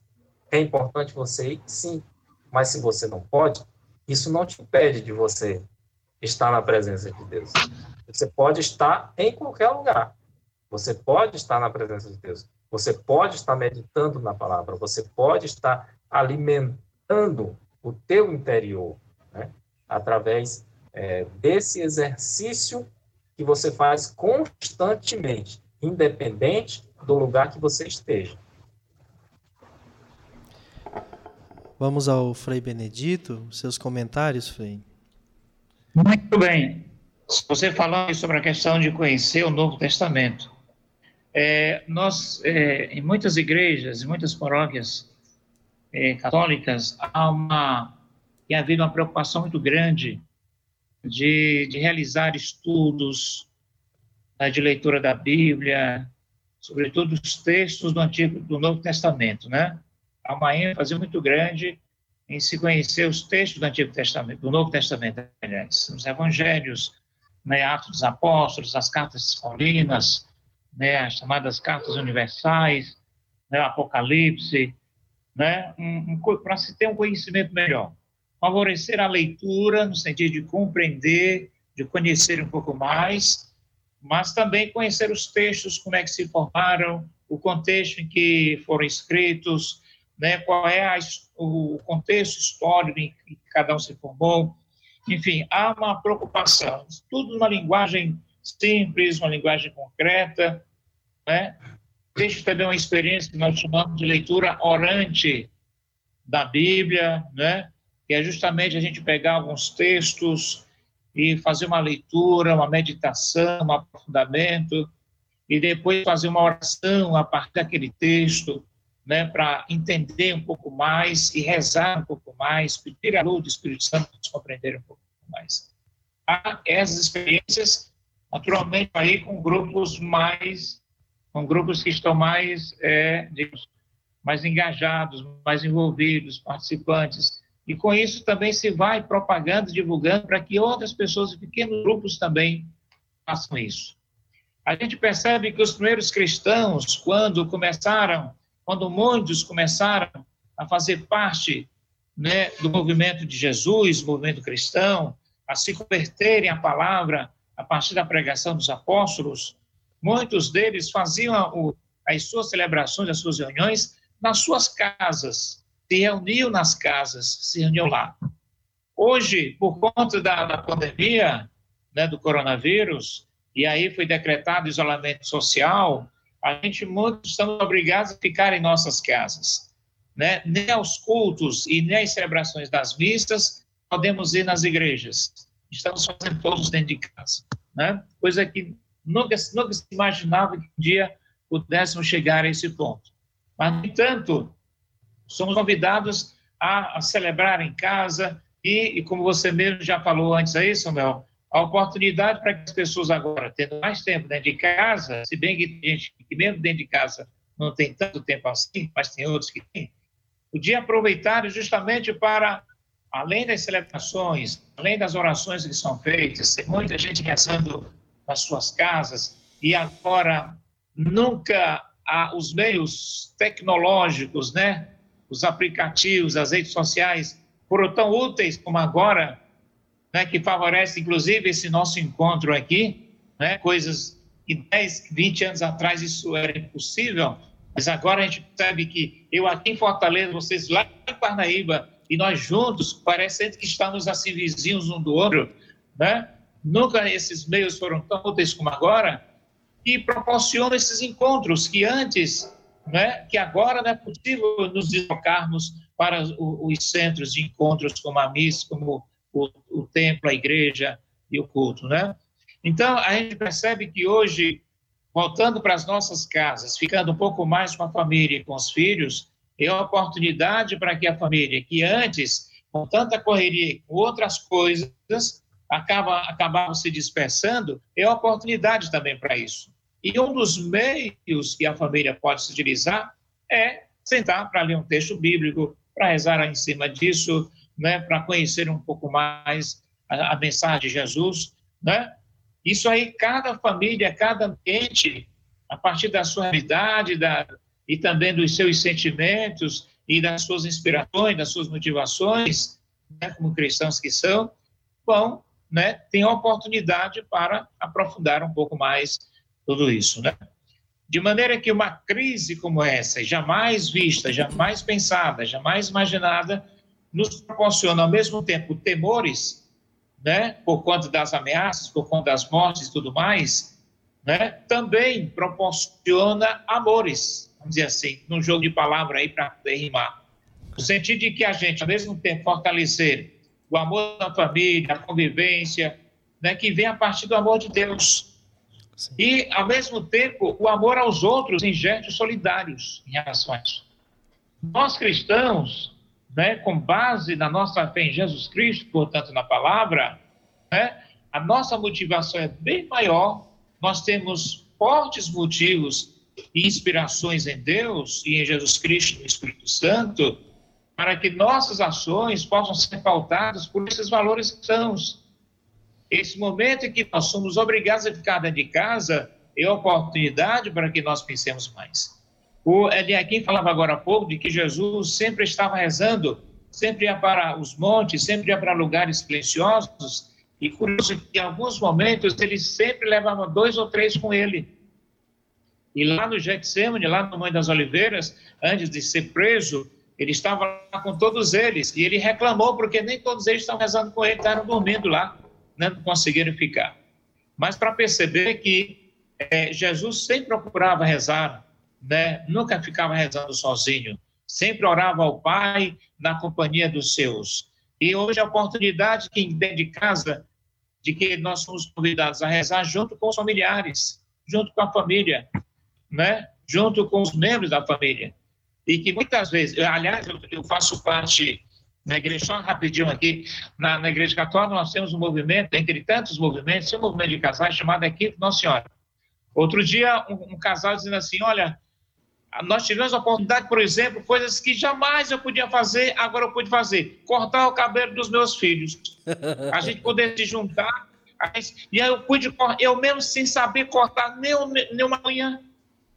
é importante você ir? Sim. Mas se você não pode, isso não te impede de você estar na presença de Deus. Você pode estar em qualquer lugar. Você pode estar na presença de Deus. Você pode estar meditando na palavra. Você pode estar alimentando o teu interior, né? através é, desse exercício que você faz constantemente, independente do lugar que você esteja. Vamos ao Frei Benedito, seus comentários, Frei. Muito bem. Você falando sobre a questão de conhecer o Novo Testamento. É, nós, é, em muitas igrejas, em muitas paróquias é, católicas, há uma, tem havido uma preocupação muito grande de, de realizar estudos né, de leitura da Bíblia, sobretudo os textos do Antigo, do Novo Testamento, né? Há uma ênfase muito grande em se conhecer os textos do Antigo Testamento, do Novo Testamento, aliás, os Evangelhos, né, Atos dos Apóstolos, as Cartas Paulinas, né, as chamadas Cartas Universais, né, Apocalipse, né, um, um, para se ter um conhecimento melhor. Favorecer a leitura, no sentido de compreender, de conhecer um pouco mais, mas também conhecer os textos, como é que se formaram, o contexto em que foram escritos, né, qual é a, o contexto histórico em que cada um se formou. Enfim, há uma preocupação, tudo numa linguagem simples, uma linguagem concreta, né? Existe também uma experiência que nós chamamos de leitura orante da Bíblia, né? que é justamente a gente pegar alguns textos e fazer uma leitura, uma meditação, um aprofundamento, e depois fazer uma oração a partir daquele texto, né, para entender um pouco mais e rezar um pouco mais, pedir a luz do Espírito Santo para compreender um pouco mais. Há essas experiências, naturalmente, aí com grupos mais, com grupos que estão mais, é, digamos, mais engajados, mais envolvidos, participantes, e com isso também se vai propagando, divulgando, para que outras pessoas e pequenos grupos também façam isso. A gente percebe que os primeiros cristãos, quando começaram, quando muitos começaram a fazer parte né, do movimento de Jesus, movimento cristão, a se converterem à palavra a partir da pregação dos apóstolos, muitos deles faziam as suas celebrações, as suas reuniões nas suas casas, se reuniu nas casas, se reuniu lá. Hoje, por conta da, da pandemia, né, do coronavírus, e aí foi decretado isolamento social, a gente muitos estamos obrigados a ficar em nossas casas. Né? Nem aos cultos e nem às celebrações das missas podemos ir nas igrejas. Estamos fazendo todos dentro de casa. Né? Coisa que nunca, nunca se imaginava que um dia pudéssemos chegar a esse ponto. Mas, no entanto, somos convidados a, a celebrar em casa e, e, como você mesmo já falou antes aí, Samuel, a oportunidade para que as pessoas agora, tendo mais tempo dentro de casa, se bem que tem gente que mesmo dentro de casa não tem tanto tempo assim, mas tem outros que têm, podia aproveitar justamente para, além das celebrações, além das orações que são feitas, tem muita gente rezando nas suas casas, e agora nunca há os meios tecnológicos, né, os aplicativos, as redes sociais, foram tão úteis como agora, né, que favorece inclusive esse nosso encontro aqui, né, coisas que 10, 20 anos atrás isso era impossível, mas agora a gente percebe que eu aqui em Fortaleza, vocês lá em Parnaíba, e nós juntos, parecendo que estamos assim vizinhos um do outro, né? Nunca esses meios foram tão úteis como agora, e proporcionam esses encontros que antes, né, que agora não é possível nos deslocarmos para os centros de encontros como a missa, como o, o templo, a igreja e o culto, né? Então, a gente percebe que hoje, voltando para as nossas casas, ficando um pouco mais com a família e com os filhos, é uma oportunidade para que a família, que antes, com tanta correria e com outras coisas, acaba, acabava se dispersando, é uma oportunidade também para isso. E um dos meios que a família pode se utilizar é sentar para ler um texto bíblico, para rezar em cima disso, né, para conhecer um pouco mais a, a, mensagem de Jesus, né? Isso aí, cada família, cada ambiente, a partir da sua realidade da, e também dos seus sentimentos e das suas inspirações, das suas motivações, né, como cristãos que são, vão, né, tem oportunidade para aprofundar um pouco mais tudo isso, né? De maneira que uma crise como essa, jamais vista, jamais pensada, jamais imaginada, nos proporciona ao mesmo tempo temores, né, por conta das ameaças, por conta das mortes e tudo mais, né, também proporciona amores, vamos dizer assim, num jogo de palavra aí para rimar. No sentido de que a gente, ao mesmo tempo, fortalecer o amor da família, a convivência, né, que vem a partir do amor de Deus. Sim. E, ao mesmo tempo, o amor aos outros em gestos solidários em relação a isso. Nós cristãos, né, com base na nossa fé em Jesus Cristo, portanto, na palavra, né, a nossa motivação é bem maior, nós temos fortes motivos e inspirações em Deus e em Jesus Cristo, no Espírito Santo, para que nossas ações possam ser pautadas por esses valores cristãos. Esse momento em que nós somos obrigados a ficar dentro de casa é oportunidade para que nós pensemos mais. O Eliakim falava agora há pouco de que Jesus sempre estava rezando, sempre ia para os montes, sempre ia para lugares silenciosos, e curioso que em alguns momentos ele sempre levava dois ou três com ele. E lá no Getsemane, lá no Monte das Oliveiras, antes de ser preso, ele estava lá com todos eles, e ele reclamou porque nem todos eles estavam rezando com ele, estavam dormindo lá, né, não conseguiram ficar. Mas para perceber que é, Jesus sempre procurava rezar, né, nunca ficava rezando sozinho, sempre orava ao Pai na companhia dos seus. E hoje a oportunidade que dentro de casa, de que nós somos convidados a rezar junto com os familiares, junto com a família, né, junto com os membros da família. E que muitas vezes, aliás, eu, eu faço parte na igreja, só rapidinho aqui, na, na igreja católica nós temos um movimento, entre tantos movimentos, um movimento de casais chamado Equipe Nossa Senhora. Outro dia, um, um casal dizendo assim, olha, nós tivemos a oportunidade, por exemplo, coisas que jamais eu podia fazer, agora eu pude fazer. Cortar o cabelo dos meus filhos. A gente poder se juntar. e aí eu pude, eu mesmo sem saber cortar nem, nem uma unha,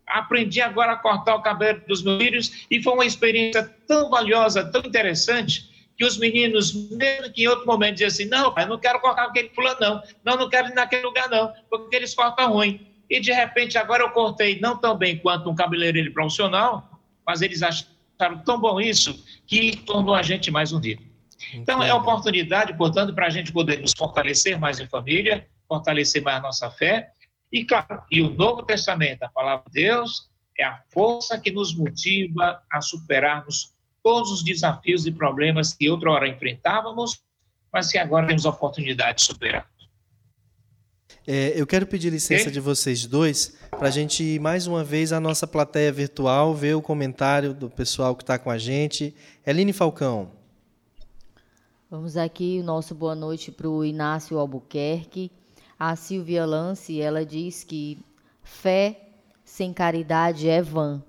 aprendi agora a cortar o cabelo dos meus filhos e foi uma experiência tão valiosa, tão interessante, que os meninos, mesmo que em outro momento, diziam assim, não, pai, não quero cortar aquele fulano, não. Não, não quero ir naquele lugar, não, porque eles cortam ruim. E de repente agora eu cortei não tão bem quanto um cabeleireiro profissional, mas eles acharam tão bom isso que tornou a gente mais unido. Então é oportunidade, portanto, para a gente poder nos fortalecer mais em família, fortalecer mais a nossa fé E, claro, e o Novo Testamento, a palavra de Deus, é a força que nos motiva a superarmos todos os desafios e problemas que outrora enfrentávamos, mas que agora temos a oportunidade de superar. É, eu quero pedir licença de vocês dois para a gente ir mais uma vez à nossa plateia virtual, ver o comentário do pessoal que está com a gente. Eline Falcão. Vamos aqui o nosso boa noite para o Inácio Albuquerque. A Silvia Lance, ela diz que fé sem caridade é vã.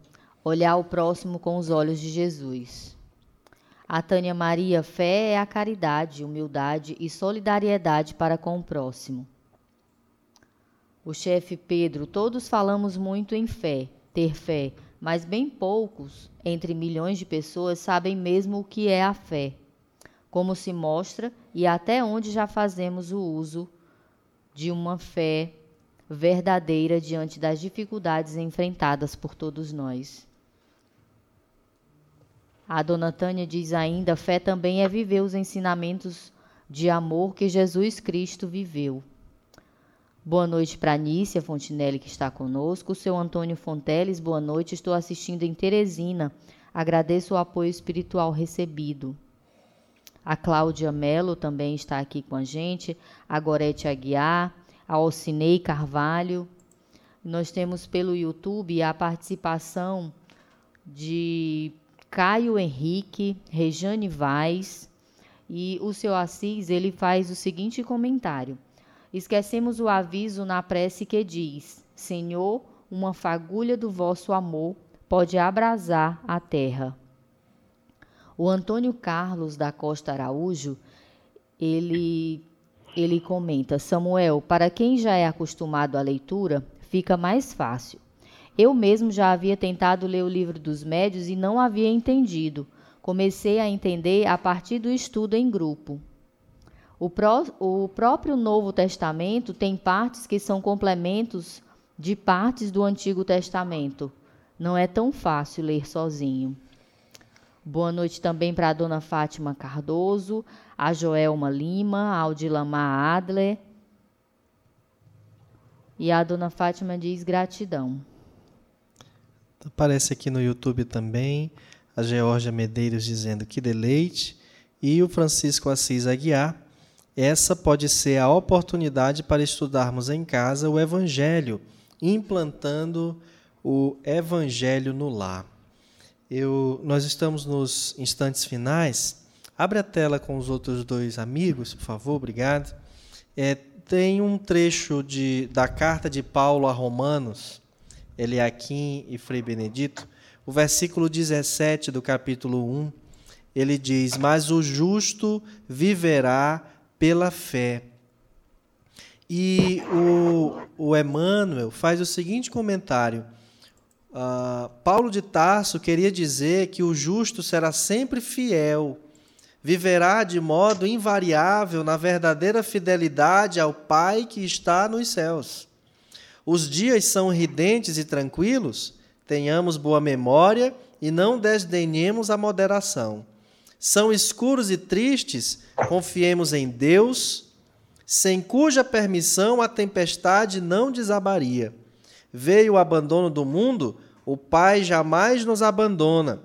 Olhar o próximo com os olhos de Jesus. A Tânia Maria, fé é a caridade, humildade e solidariedade para com o próximo. O chefe Pedro, todos falamos muito em fé, ter fé, mas bem poucos, entre milhões de pessoas, sabem mesmo o que é a fé, como se mostra e até onde já fazemos o uso de uma fé verdadeira diante das dificuldades enfrentadas por todos nós. A dona Tânia diz ainda: fé também é viver os ensinamentos de amor que Jesus Cristo viveu. Boa noite para Nícia Fontinelli, que está conosco. O seu Antônio Fonteles, boa noite. Estou assistindo em Teresina. Agradeço o apoio espiritual recebido. A Cláudia Mello também está aqui com a gente. A Gorete Aguiar. A Alcinei Carvalho. Nós temos pelo YouTube a participação de Caio Henrique, Rejane Vaz. E o seu Assis, ele faz o seguinte comentário. Esquecemos o aviso na prece que diz: Senhor, uma fagulha do vosso amor pode abrasar a terra. O Antônio Carlos da Costa Araújo, ele ele comenta: Samuel, para quem já é acostumado à leitura, fica mais fácil. Eu mesmo já havia tentado ler o livro dos médios e não havia entendido. Comecei a entender a partir do estudo em grupo. O, pró o próprio Novo Testamento tem partes que são complementos de partes do Antigo Testamento. Não é tão fácil ler sozinho. Boa noite também para a dona Fátima Cardoso, a Joelma Lima, a Aldilamar Adler. E a dona Fátima diz gratidão. Aparece aqui no YouTube também a Georgia Medeiros dizendo que deleite. E o Francisco Assis Aguiar essa pode ser a oportunidade para estudarmos em casa o Evangelho, implantando o Evangelho no lar. Eu, nós estamos nos instantes finais. Abre a tela com os outros dois amigos, por favor, obrigado. É, tem um trecho de, da carta de Paulo a Romanos, Eliakim e Frei Benedito, o versículo 17 do capítulo 1. Ele diz: Mas o justo viverá pela fé. E o, o Emmanuel faz o seguinte comentário. Uh, Paulo de Tarso queria dizer que o justo será sempre fiel, viverá de modo invariável na verdadeira fidelidade ao Pai que está nos céus. Os dias são ridentes e tranquilos, tenhamos boa memória e não desdenhemos a moderação são escuros e tristes, confiemos em Deus, sem cuja permissão a tempestade não desabaria. Veio o abandono do mundo, o Pai jamais nos abandona.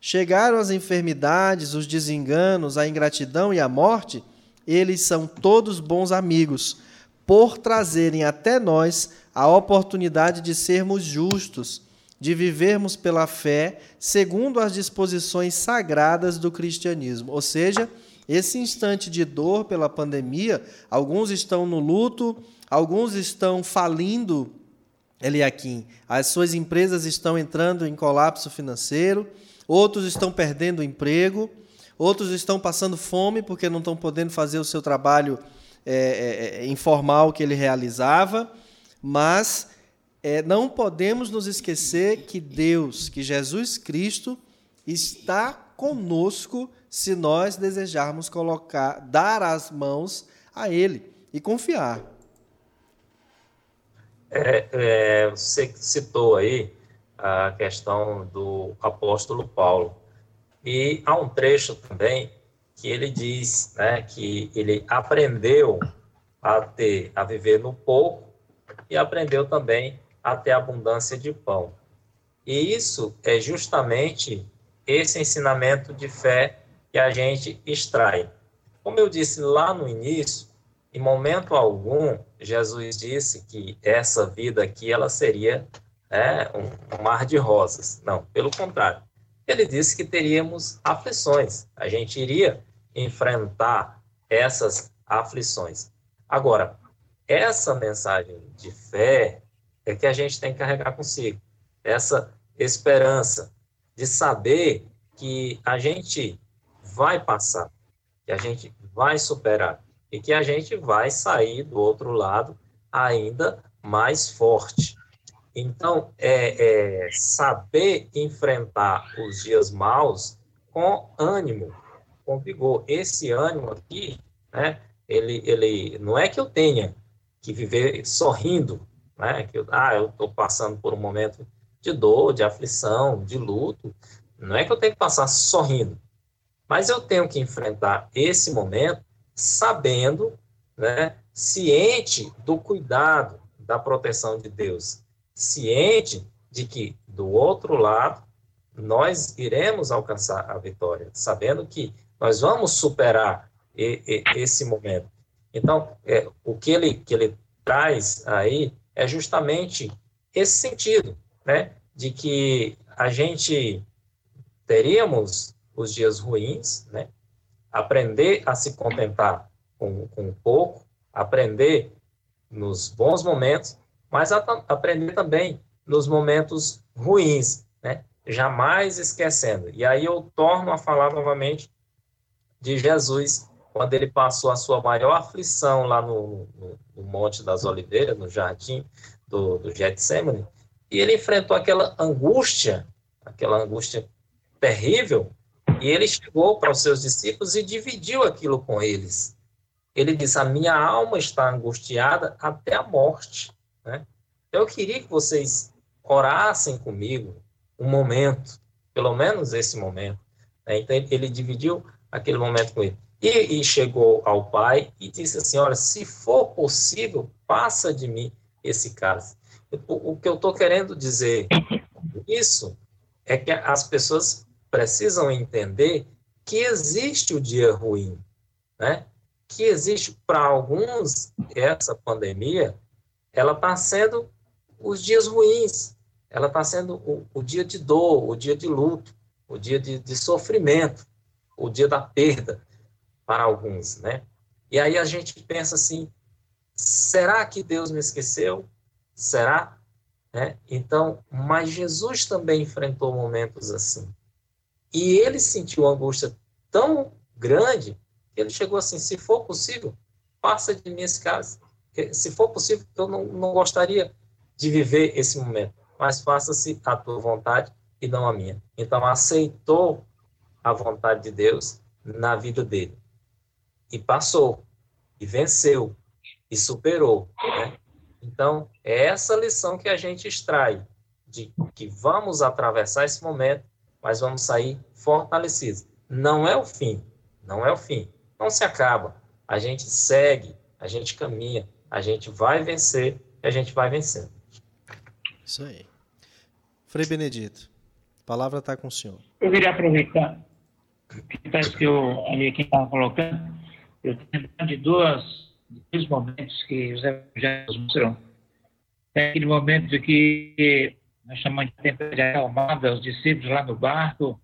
Chegaram as enfermidades, os desenganos, a ingratidão e a morte, eles são todos bons amigos, por trazerem até nós a oportunidade de sermos justos de vivermos pela fé segundo as disposições sagradas do cristianismo. Ou seja, esse instante de dor pela pandemia, alguns estão no luto, alguns estão falindo, Eliakim, as suas empresas estão entrando em colapso financeiro, outros estão perdendo emprego, outros estão passando fome porque não estão podendo fazer o seu trabalho é, é, informal que ele realizava, mas é, não podemos nos esquecer que Deus, que Jesus Cristo, está conosco se nós desejarmos colocar, dar as mãos a Ele e confiar. É, é, você citou aí a questão do apóstolo Paulo. E há um trecho também que ele diz né, que ele aprendeu a ter, a viver no pouco e aprendeu também a ter abundância de pão. E isso é justamente esse ensinamento de fé que a gente extrai. Como eu disse lá no início, em momento algum, Jesus disse que essa vida aqui ela seria é, um, mar de rosas. Não, pelo contrário. Ele disse que teríamos aflições. A gente iria enfrentar essas aflições. Agora, essa mensagem de fé é que a gente tem que carregar consigo. Essa esperança de saber que a gente vai passar, que a gente vai superar e que a gente vai sair do outro lado ainda mais forte. Então, é, é, saber enfrentar os dias maus com ânimo, com vigor. Esse ânimo aqui, né, ele, ele não é que eu tenha que viver sorrindo, né, que ah, eu estou passando por um momento de dor, de aflição, de luto. Não é que eu tenho que passar sorrindo, mas eu tenho que enfrentar esse momento sabendo, né, ciente do cuidado, da proteção de Deus, ciente de que do outro lado nós iremos alcançar a vitória, sabendo que nós vamos superar esse momento. Então, é, o que ele, que ele traz aí é justamente esse sentido, né, de que a gente teríamos os dias ruins, né, aprender a se contentar com, com pouco, aprender nos bons momentos, mas a, aprender também nos momentos ruins, né? jamais esquecendo. E aí eu torno a falar novamente de Jesus, quando ele passou a sua maior aflição lá no, no, no Monte das Oliveiras, no jardim do, do Getsemane, e ele enfrentou aquela angústia, aquela angústia terrível, e ele chegou para os seus discípulos e dividiu aquilo com eles. Ele disse: A minha alma está angustiada até a morte. Né? Eu queria que vocês orassem comigo um momento, pelo menos esse momento. Né? Então, ele dividiu aquele momento com ele. E, e, chegou ao pai e disse assim: Olha, se for possível, passa de mim esse cálice. O, o que eu estou querendo dizer isso é que as pessoas precisam entender que existe o dia ruim, né? Que existe para alguns essa pandemia, ela está sendo os dias ruins, ela está sendo o, o, dia de dor, o dia de luto, o dia de, de sofrimento, o dia da perda para alguns, né? E aí a gente pensa assim: será que Deus me esqueceu? Será? Né? Então, mas Jesus também enfrentou momentos assim. E ele sentiu angústia tão grande que ele chegou assim: se for possível, passa de mim esse caso. Se for possível, eu não, não gostaria de viver esse momento, mas faça-se a tua vontade e não a minha. Então, aceitou a vontade de Deus na vida dele. E passou, e venceu, e superou. Né? Então, é essa lição que a gente extrai, de que vamos atravessar esse momento mas vamos sair fortalecidos. Não é o fim, não é o fim. Não se acaba. A gente segue, a gente caminha, a gente vai vencer e a gente vai vencendo. Isso aí. Frei Benedito, a palavra está com o senhor. Eu queria aproveitar que que eu, ali quem estava colocando, eu tenho de dois, dois momentos que os evangelhos mostram. Tem aquele momento que nós chamamos de tempestade acalmada, os discípulos lá no barco,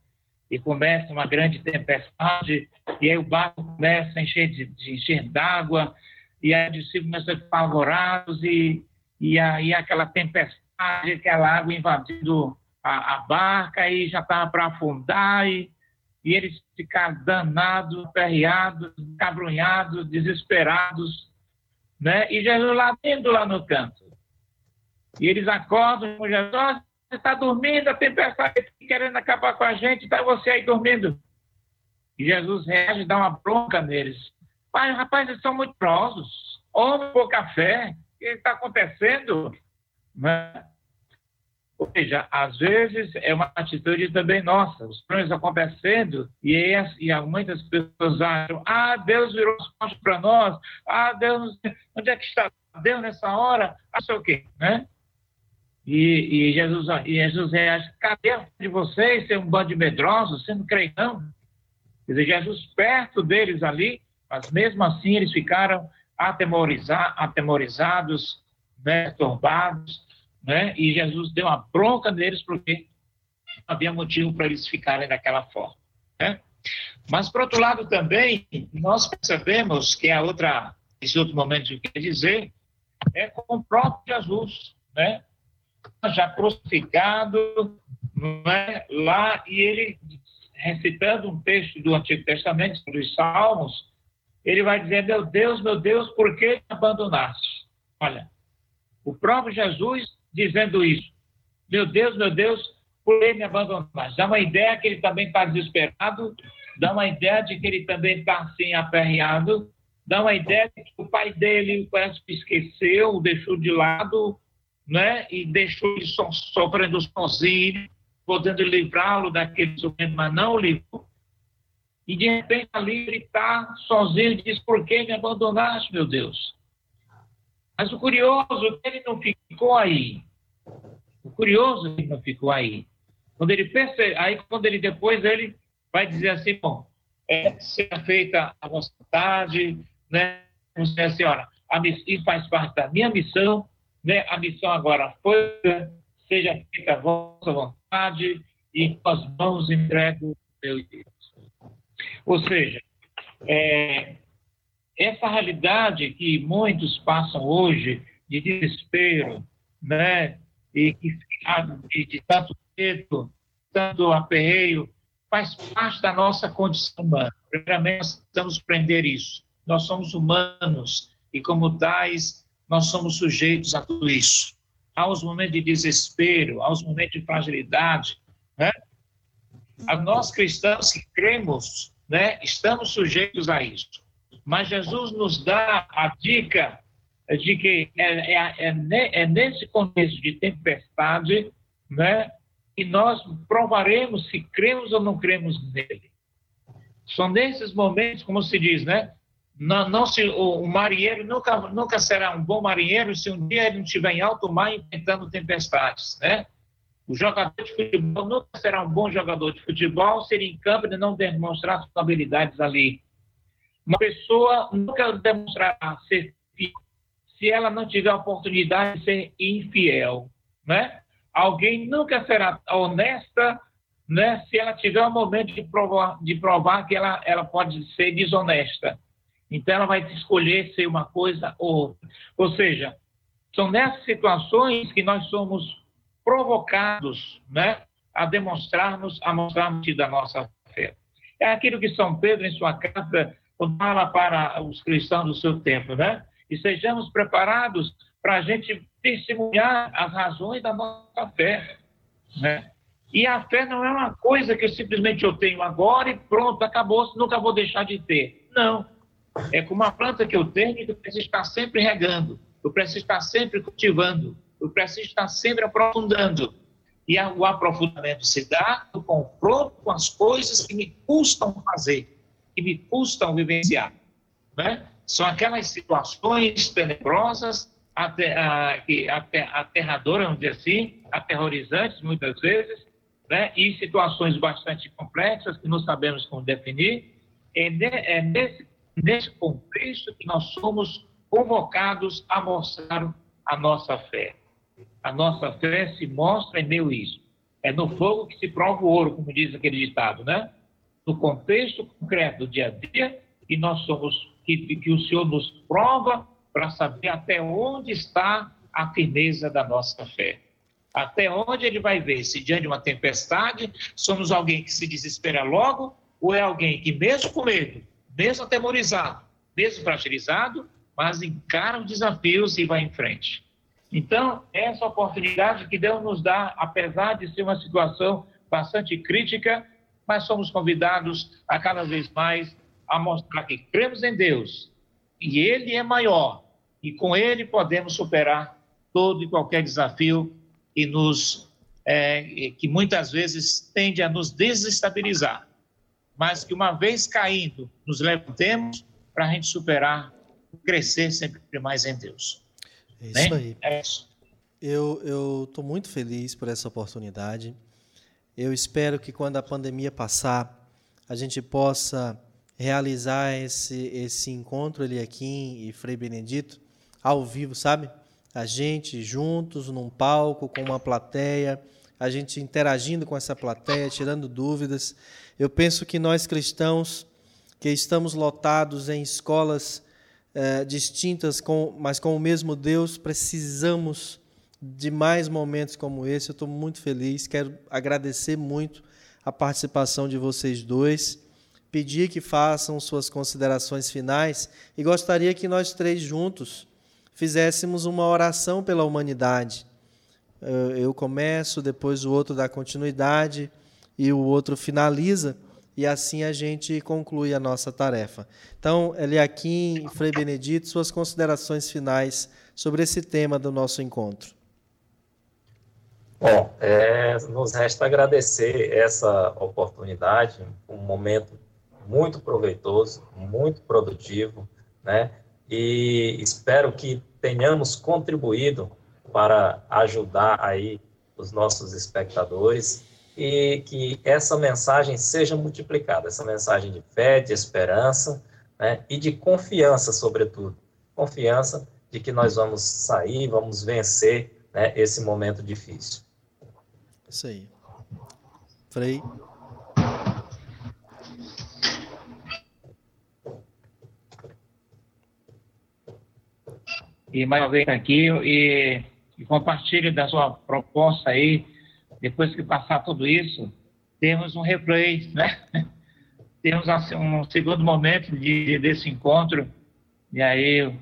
e começa uma grande tempestade, e aí o barco começa a encher de, de encher d'água, e aí os discípulos começam a ficar apavorados, e, e aí aquela tempestade, aquela água invadindo a, a barca, e já estava para afundar, e, e eles ficaram danados, aperreados, cabrunhados, desesperados, né? E Jesus lá dentro, lá no canto. E eles acordam com Jesus, oh, você está dormindo, a tempestade tá querendo acabar com a gente, está você aí dormindo. E Jesus reage, dá uma bronca neles. Pai, rapaz, eles são muito prosos. Homem, pouca fé. O que está acontecendo? Né? Ou seja, às vezes é uma atitude também nossa. Os problemas acontecendo e, e muitas pessoas acham: ah, Deus virou as costas para nós. Ah, Deus, onde é que está Deus nessa hora, acha o quê, né? E, e, Jesus, e Jesus reage, cadê de vocês, ser um bando de medrosos, você não crê não? Quer dizer, Jesus perto deles ali, mas mesmo assim eles ficaram atemoriza, atemorizados, né, turbados, né? E Jesus deu uma bronca neles porque não havia motivo para eles ficarem daquela forma, né? Mas, por outro lado, também, nós percebemos que a outra, esse outro momento que eu queria dizer, é com o próprio Jesus, né? Já crucificado, não é? lá, e ele, recitando um texto do Antigo Testamento, dos Salmos, ele vai dizer: Meu Deus, meu Deus, por que me abandonaste? Olha, o próprio Jesus dizendo isso. Meu Deus, meu Deus, por que me abandonaste? Dá uma ideia que ele também está desesperado, dá uma ideia de que ele também está assim aperreado, dá uma ideia de que o pai dele parece que esqueceu, deixou de lado, né? E deixou ele so, sofrendo sozinho, podendo livrá-lo daquele sofrimento, mas não o livrou. E de repente ali ele está sozinho e diz: Por que me abandonaste, meu Deus? Mas o curioso é que ele não ficou aí. O curioso é que ele não ficou aí. Quando ele percebe, aí quando ele depois ele vai dizer assim, bom, é, seja feita a vontade, né? Você assim, olha, a isso faz parte da minha missão, né? A missão agora foi, seja feita a vossa vontade e com as mãos entrego meu Deus. Ou seja, é, essa realidade que muitos passam hoje de desespero, né, e de, de tanto medo, tanto aperreio, faz parte da nossa condição humana. Primeiramente, nós precisamos prender isso. Nós somos humanos e, como tais, nós somos sujeitos a tudo isso. Há os momentos de desespero, há os momentos de fragilidade, né? A nós cristãos que cremos né, estamos sujeitos a isso. Mas Jesus nos dá a dica de que é, é, é, é nesse contexto de tempestade né, que nós provaremos se cremos ou não cremos nele. São nesses momentos, como se diz, né? Não, se, o, o, marinheiro nunca, nunca será um bom marinheiro se um dia ele não estiver em alto mar enfrentando tempestades, né? O jogador de futebol nunca será um bom jogador de futebol se ele em campo ele não demonstrar suas habilidades ali. Uma pessoa nunca demonstrará ser fiel se ela não tiver a oportunidade de ser infiel, né? Alguém nunca será honesta, né? Se ela tiver o um momento de provar, de provar que ela, ela pode ser desonesta. Então ela vai escolher ser uma coisa ou outra. Ou seja, são nessas situações que nós somos provocados né, a demonstrarmos, a mostrarmos da nossa fé. É aquilo que São Pedro, em sua carta, fala para os cristãos do seu tempo, né? E sejamos preparados para a gente testemunhar as razões da nossa fé, né? E a fé não é uma coisa que simplesmente eu tenho agora e pronto, acabou, nunca vou deixar de ter. Não. É como uma planta que eu tenho e eu preciso estar sempre regando, eu preciso estar sempre cultivando, eu preciso estar sempre aprofundando. E o aprofundamento se dá no confronto com as coisas que me custam fazer, que me custam vivenciar. Né? São aquelas situações tenebrosas, aterradoras, vamos dizer assim, aterrorizantes muitas vezes, né? e situações bastante complexas que não sabemos como definir. É, é nesse, nesse contexto que nós somos convocados a mostrar a nossa fé. A nossa fé se mostra em meio a isso. É no fogo que se prova o ouro, como diz aquele ditado, né? No contexto concreto do dia a dia, que nós somos, que, que o Senhor nos prova para saber até onde está a firmeza da nossa fé. Até onde ele vai ver se diante de uma tempestade somos alguém que se desespera logo ou é alguém que, mesmo com medo, mesmo atemorizado, mesmo fragilizado, mas encara os desafios e vai em frente. Então, essa oportunidade que Deus nos dá, apesar de ser uma situação bastante crítica, mas somos convidados a cada vez mais a mostrar que cremos em Deus e Ele é maior e com Ele podemos superar todo e qualquer desafio que nos é, que muitas vezes tende a nos desestabilizar, mas que uma vez caindo nos levantemos para a gente superar, crescer sempre mais em Deus. É isso né? aí. É isso. Eu estou muito feliz por essa oportunidade. Eu espero que quando a pandemia passar, a gente possa realizar esse, esse encontro Eliakim e Frei Benedito ao vivo, sabe? A gente juntos num palco com uma plateia, a gente interagindo com essa plateia, tirando dúvidas. Eu penso que nós cristãos que estamos lotados em escolas eh, distintas, com, mas com o mesmo Deus, precisamos de mais momentos como esse. Eu estou muito feliz, quero agradecer muito a participação de vocês dois, pedir que façam suas considerações finais e gostaria que nós três juntos fizéssemos uma oração pela humanidade. Eu começo, depois o outro dá continuidade e o outro finaliza, e assim a gente conclui a nossa tarefa. Então, Eliakim Frei Benedito, suas considerações finais sobre esse tema do nosso encontro. Bom, é, nos resta agradecer essa oportunidade, um momento muito proveitoso, muito produtivo, né? E espero que tenhamos contribuído para ajudar aí os nossos espectadores e que essa mensagem seja multiplicada, essa mensagem de fé, de esperança, né? E de confiança, sobretudo, confiança de que nós vamos sair, vamos vencer né, esse momento difícil. Isso aí. Frei. E mais uma vez aqui e, e compartilhe da sua proposta aí. Depois que passar tudo isso, temos um replay, né? Temos assim, um segundo momento de, desse encontro. E aí,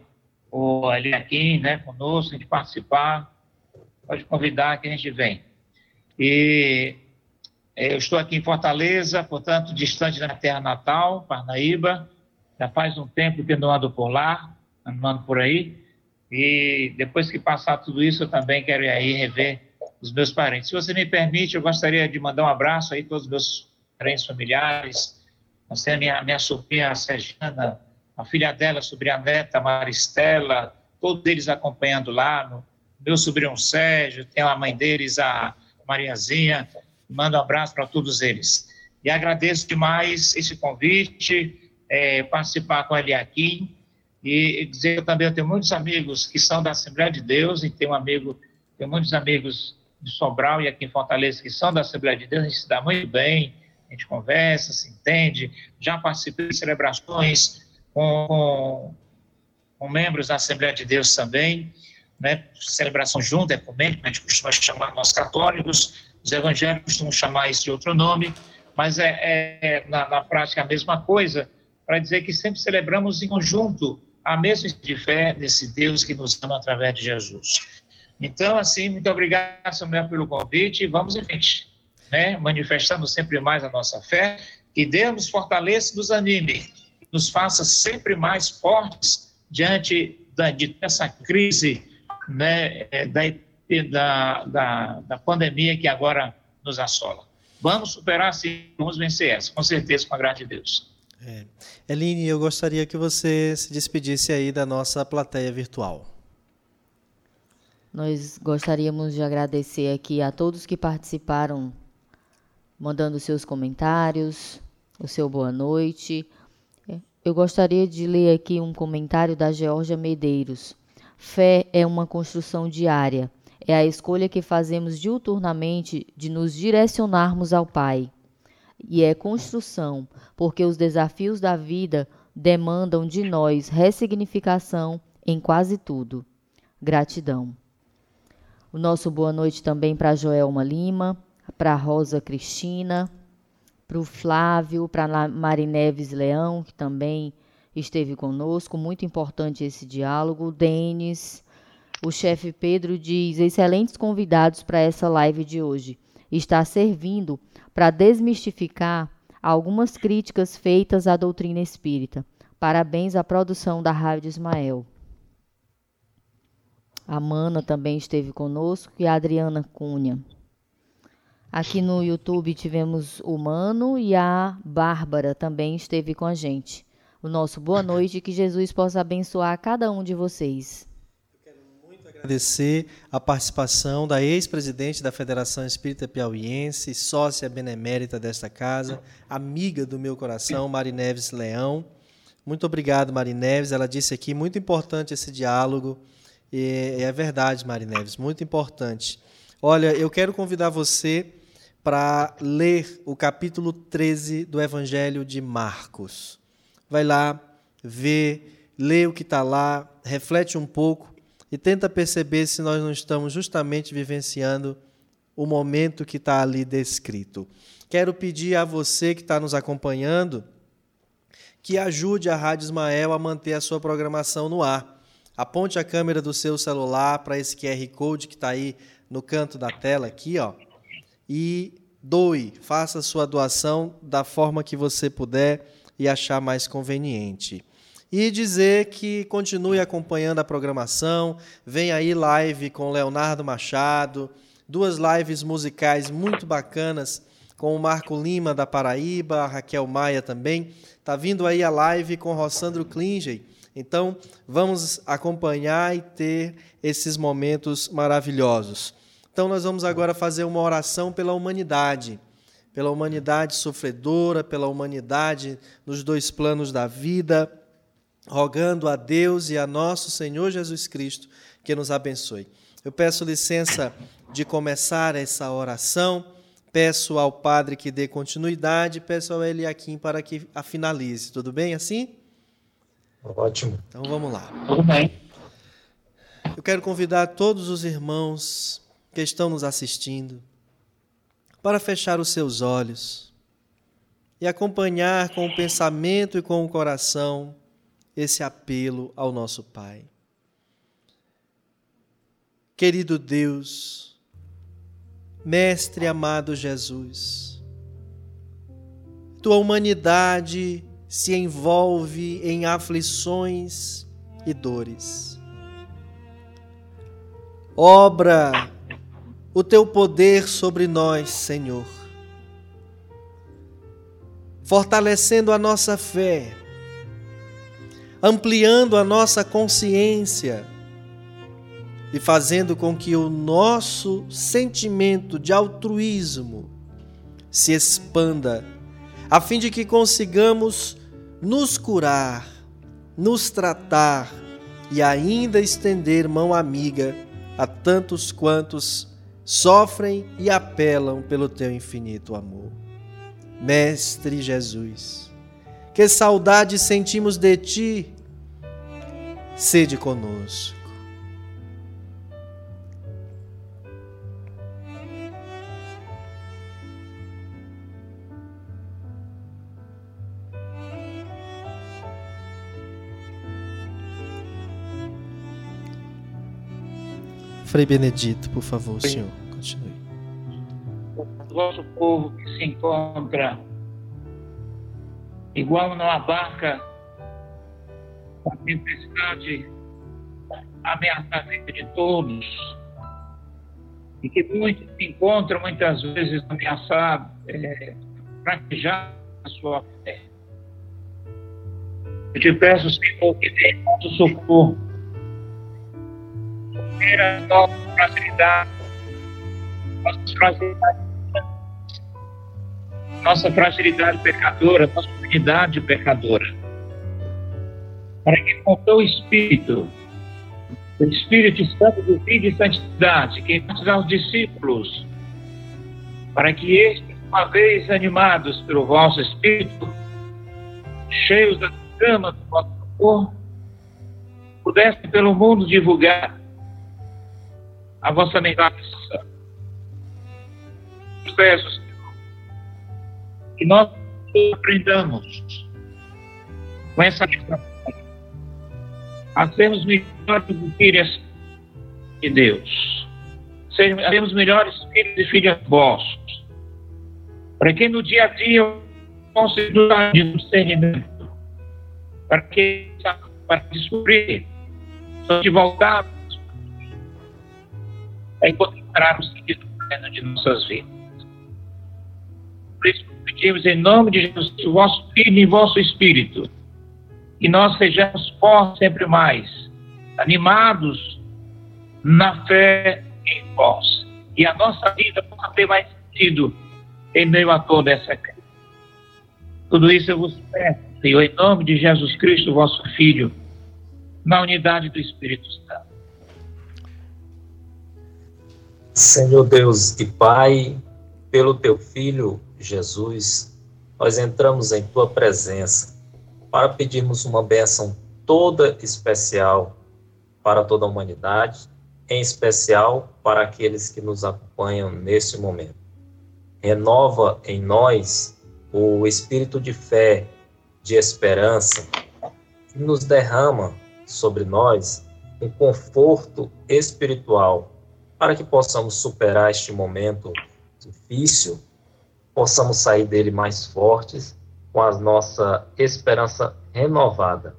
o aqui, né, conosco, de participar, pode convidar que a gente vem. E é, eu estou aqui em Fortaleza, portanto, distante da terra natal, Parnaíba. Já faz um tempo que não ando por lá, andando por aí. E depois que passar tudo isso, eu também quero ir aí rever os meus parentes. Se você me permite, eu gostaria de mandar um abraço aí a todos os meus parentes familiares. Temos a minha, minha sobrinha, a Sergiana, a filha dela, a sobrinha neta, a Maristela, todos eles acompanhando lá. Meu sobrinho Sérgio, tem a mãe deles, a Mariazinha, mando um abraço para todos eles. E agradeço demais esse convite, é, participar com ele aqui, e dizer que também eu tenho muitos amigos que são da Assembleia de Deus, e tenho um amigo, tenho muitos amigos de Sobral e aqui em Fortaleza que são da Assembleia de Deus, a gente se dá muito bem, a gente conversa, se entende, já participei de celebrações com, com, com membros da Assembleia de Deus também, né, celebração junta, ecumênica, a gente costuma chamar nós católicos, os evangélicos costumam chamar isso de outro nome, mas é, é, é na, na, prática a mesma coisa, para dizer que sempre celebramos em conjunto a mesma de fé desse Deus que nos ama através de Jesus. Então, assim, muito obrigado, Samuel, pelo convite. E vamos em frente, né, manifestando sempre mais a nossa fé, que Deus nos fortaleça e nos anime, nos faça sempre mais fortes diante da, de essa crise né, é, da, da, da, da pandemia que agora nos assola. Vamos superar sim, vamos vencer essa, com certeza, com a graça de Deus. É. Eline, eu gostaria que você se despedisse aí da nossa plateia virtual. Nós gostaríamos de agradecer aqui a todos que participaram, mandando seus comentários, o seu boa noite. Eu gostaria de ler aqui um comentário da Georgia Medeiros. Fé é uma construção diária. É a escolha que fazemos diuturnamente de nos direcionarmos ao Pai. E é construção, porque os desafios da vida demandam de nós ressignificação em quase tudo. Gratidão. O nosso boa noite também para Joelma Lima, para Rosa Cristina, para o Flávio, para Marineves Leão, que também esteve conosco. Muito importante esse diálogo. Denis, o chefe Pedro diz: excelentes convidados para essa live de hoje. Está servindo para desmistificar algumas críticas feitas à doutrina espírita. Parabéns à produção da Rádio Ismael. A Mana também esteve conosco e a Adriana Cunha. Aqui no YouTube tivemos o Mano e a Bárbara também esteve com a gente o nosso boa noite e que Jesus possa abençoar cada um de vocês. Eu quero muito agradecer a participação da ex-presidente da Federação Espírita Piauiense, sócia benemérita desta casa, amiga do meu coração, Mari Neves Leão. Muito obrigado, Mari Neves. Ela disse aqui, muito importante esse diálogo. E é verdade, Mari Neves, muito importante. Olha, eu quero convidar você para ler o capítulo 13 do Evangelho de Marcos. Vai lá, vê, lê o que está lá, reflete um pouco e tenta perceber se nós não estamos justamente vivenciando o momento que está ali descrito. Quero pedir a você que está nos acompanhando que ajude a Rádio Ismael a manter a sua programação no ar. Aponte a câmera do seu celular para esse QR Code que está aí no canto da tela aqui, ó, e doe, faça a sua doação da forma que você puder e achar mais conveniente e dizer que continue acompanhando a programação. Vem aí live com Leonardo Machado, duas lives musicais muito bacanas com o Marco Lima da Paraíba, a Raquel Maia também. Tá vindo aí a live com Rossandro Klinger. Então, vamos acompanhar e ter esses momentos maravilhosos. Então, nós vamos agora fazer uma oração pela humanidade, pela humanidade sofredora, pela humanidade nos dois planos da vida rogando a Deus e a nosso Senhor Jesus Cristo que nos abençoe. Eu peço licença de começar essa oração, peço ao Padre que dê continuidade, peço ao Eliakim para que a finalize. Tudo bem assim? Ótimo. Então vamos lá. Tudo bem. Eu quero convidar todos os irmãos que estão nos assistindo para fechar os seus olhos e acompanhar com o pensamento e com o coração esse apelo ao nosso Pai. Querido Deus, Mestre amado Jesus, tua humanidade se envolve em aflições e dores. Obra o teu poder sobre nós, Senhor, fortalecendo a nossa fé ampliando a nossa consciência e fazendo com que o nosso sentimento de altruísmo se expanda, a fim de que consigamos nos curar, nos tratar e ainda estender mão amiga a tantos quantos sofrem e apelam pelo teu infinito amor. Mestre Jesus, que saudade sentimos de ti, sede conosco. Frei Benedito, por favor, senhor, continue. O vosso povo que se encontra igual numa barca a tempestade ameaça a vida de todos e que muitos se encontram muitas vezes ameaçados, é, fraquejar a sua fé. Eu te peço, Senhor, que dê nosso socorro, supera a nossa fragilidade, nossa fragilidade, pecadora, nossa humanidade pecadora. Para que com teu Espírito, o Espírito Santo do Filho de Santidade, que batizar os discípulos, para que estes, uma vez animados pelo vosso Espírito, cheios da chama do vosso amor, pudessem pelo mundo divulgar a vossa. Peço, Senhor, que nós aprendamos com essa mensagem a sermos melhores filhas de Deus, sermos melhores filhos e filhas vossos, para que no dia a dia consiga de discernimento, para que para descobrir, de voltarmos a encontrar o sentido pleno de nossas vidas. Por isso pedimos em nome de Jesus, o vosso Filho e vosso Espírito, que nós sejamos fortes sempre mais, animados na fé em vós. E a nossa vida possa ter mais sentido em meio a toda essa crise. Tudo isso eu vos peço, Senhor, em nome de Jesus Cristo, vosso Filho, na unidade do Espírito Santo. Senhor Deus e Pai, pelo teu Filho Jesus, nós entramos em tua presença para pedirmos uma bênção toda especial para toda a humanidade, em especial para aqueles que nos acompanham nesse momento. Renova em nós o espírito de fé, de esperança, que nos derrama sobre nós um conforto espiritual para que possamos superar este momento difícil, possamos sair dele mais fortes, com a nossa esperança renovada.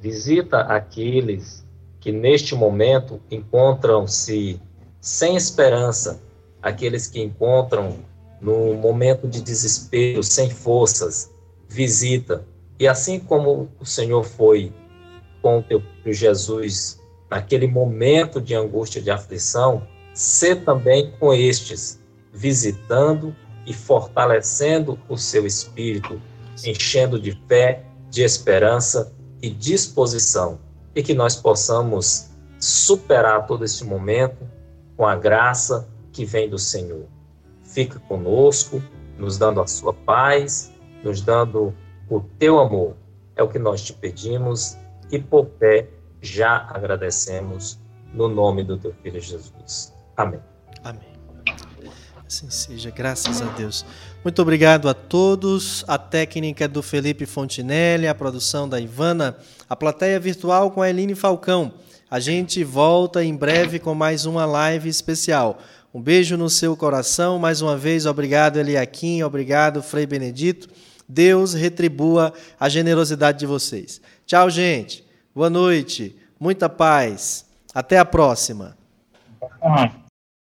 Visita aqueles que neste momento encontram-se sem esperança, aqueles que encontram no momento de desespero, sem forças, visita. E assim como o Senhor foi com o teu Jesus naquele momento de angústia, de aflição, ser também com estes, visitando e fortalecendo o seu espírito, enchendo de fé, de esperança e disposição, e que nós possamos superar todo esse momento com a graça que vem do Senhor fica conosco, nos dando a sua paz, nos dando o teu amor. É o que nós te pedimos e por pé já agradecemos no nome do teu filho Jesus. Amém. Amém. Assim seja, graças a Deus. Muito obrigado a todos. A técnica do Felipe Fontinelli, a produção da Ivana, a plateia virtual com a Eline Falcão. A gente volta em breve com mais uma live especial. Um beijo no seu coração. Mais uma vez, obrigado, Eliakim. Obrigado, Frei Benedito. Deus retribua a generosidade de vocês. Tchau, gente. Boa noite. Muita paz. Até a próxima.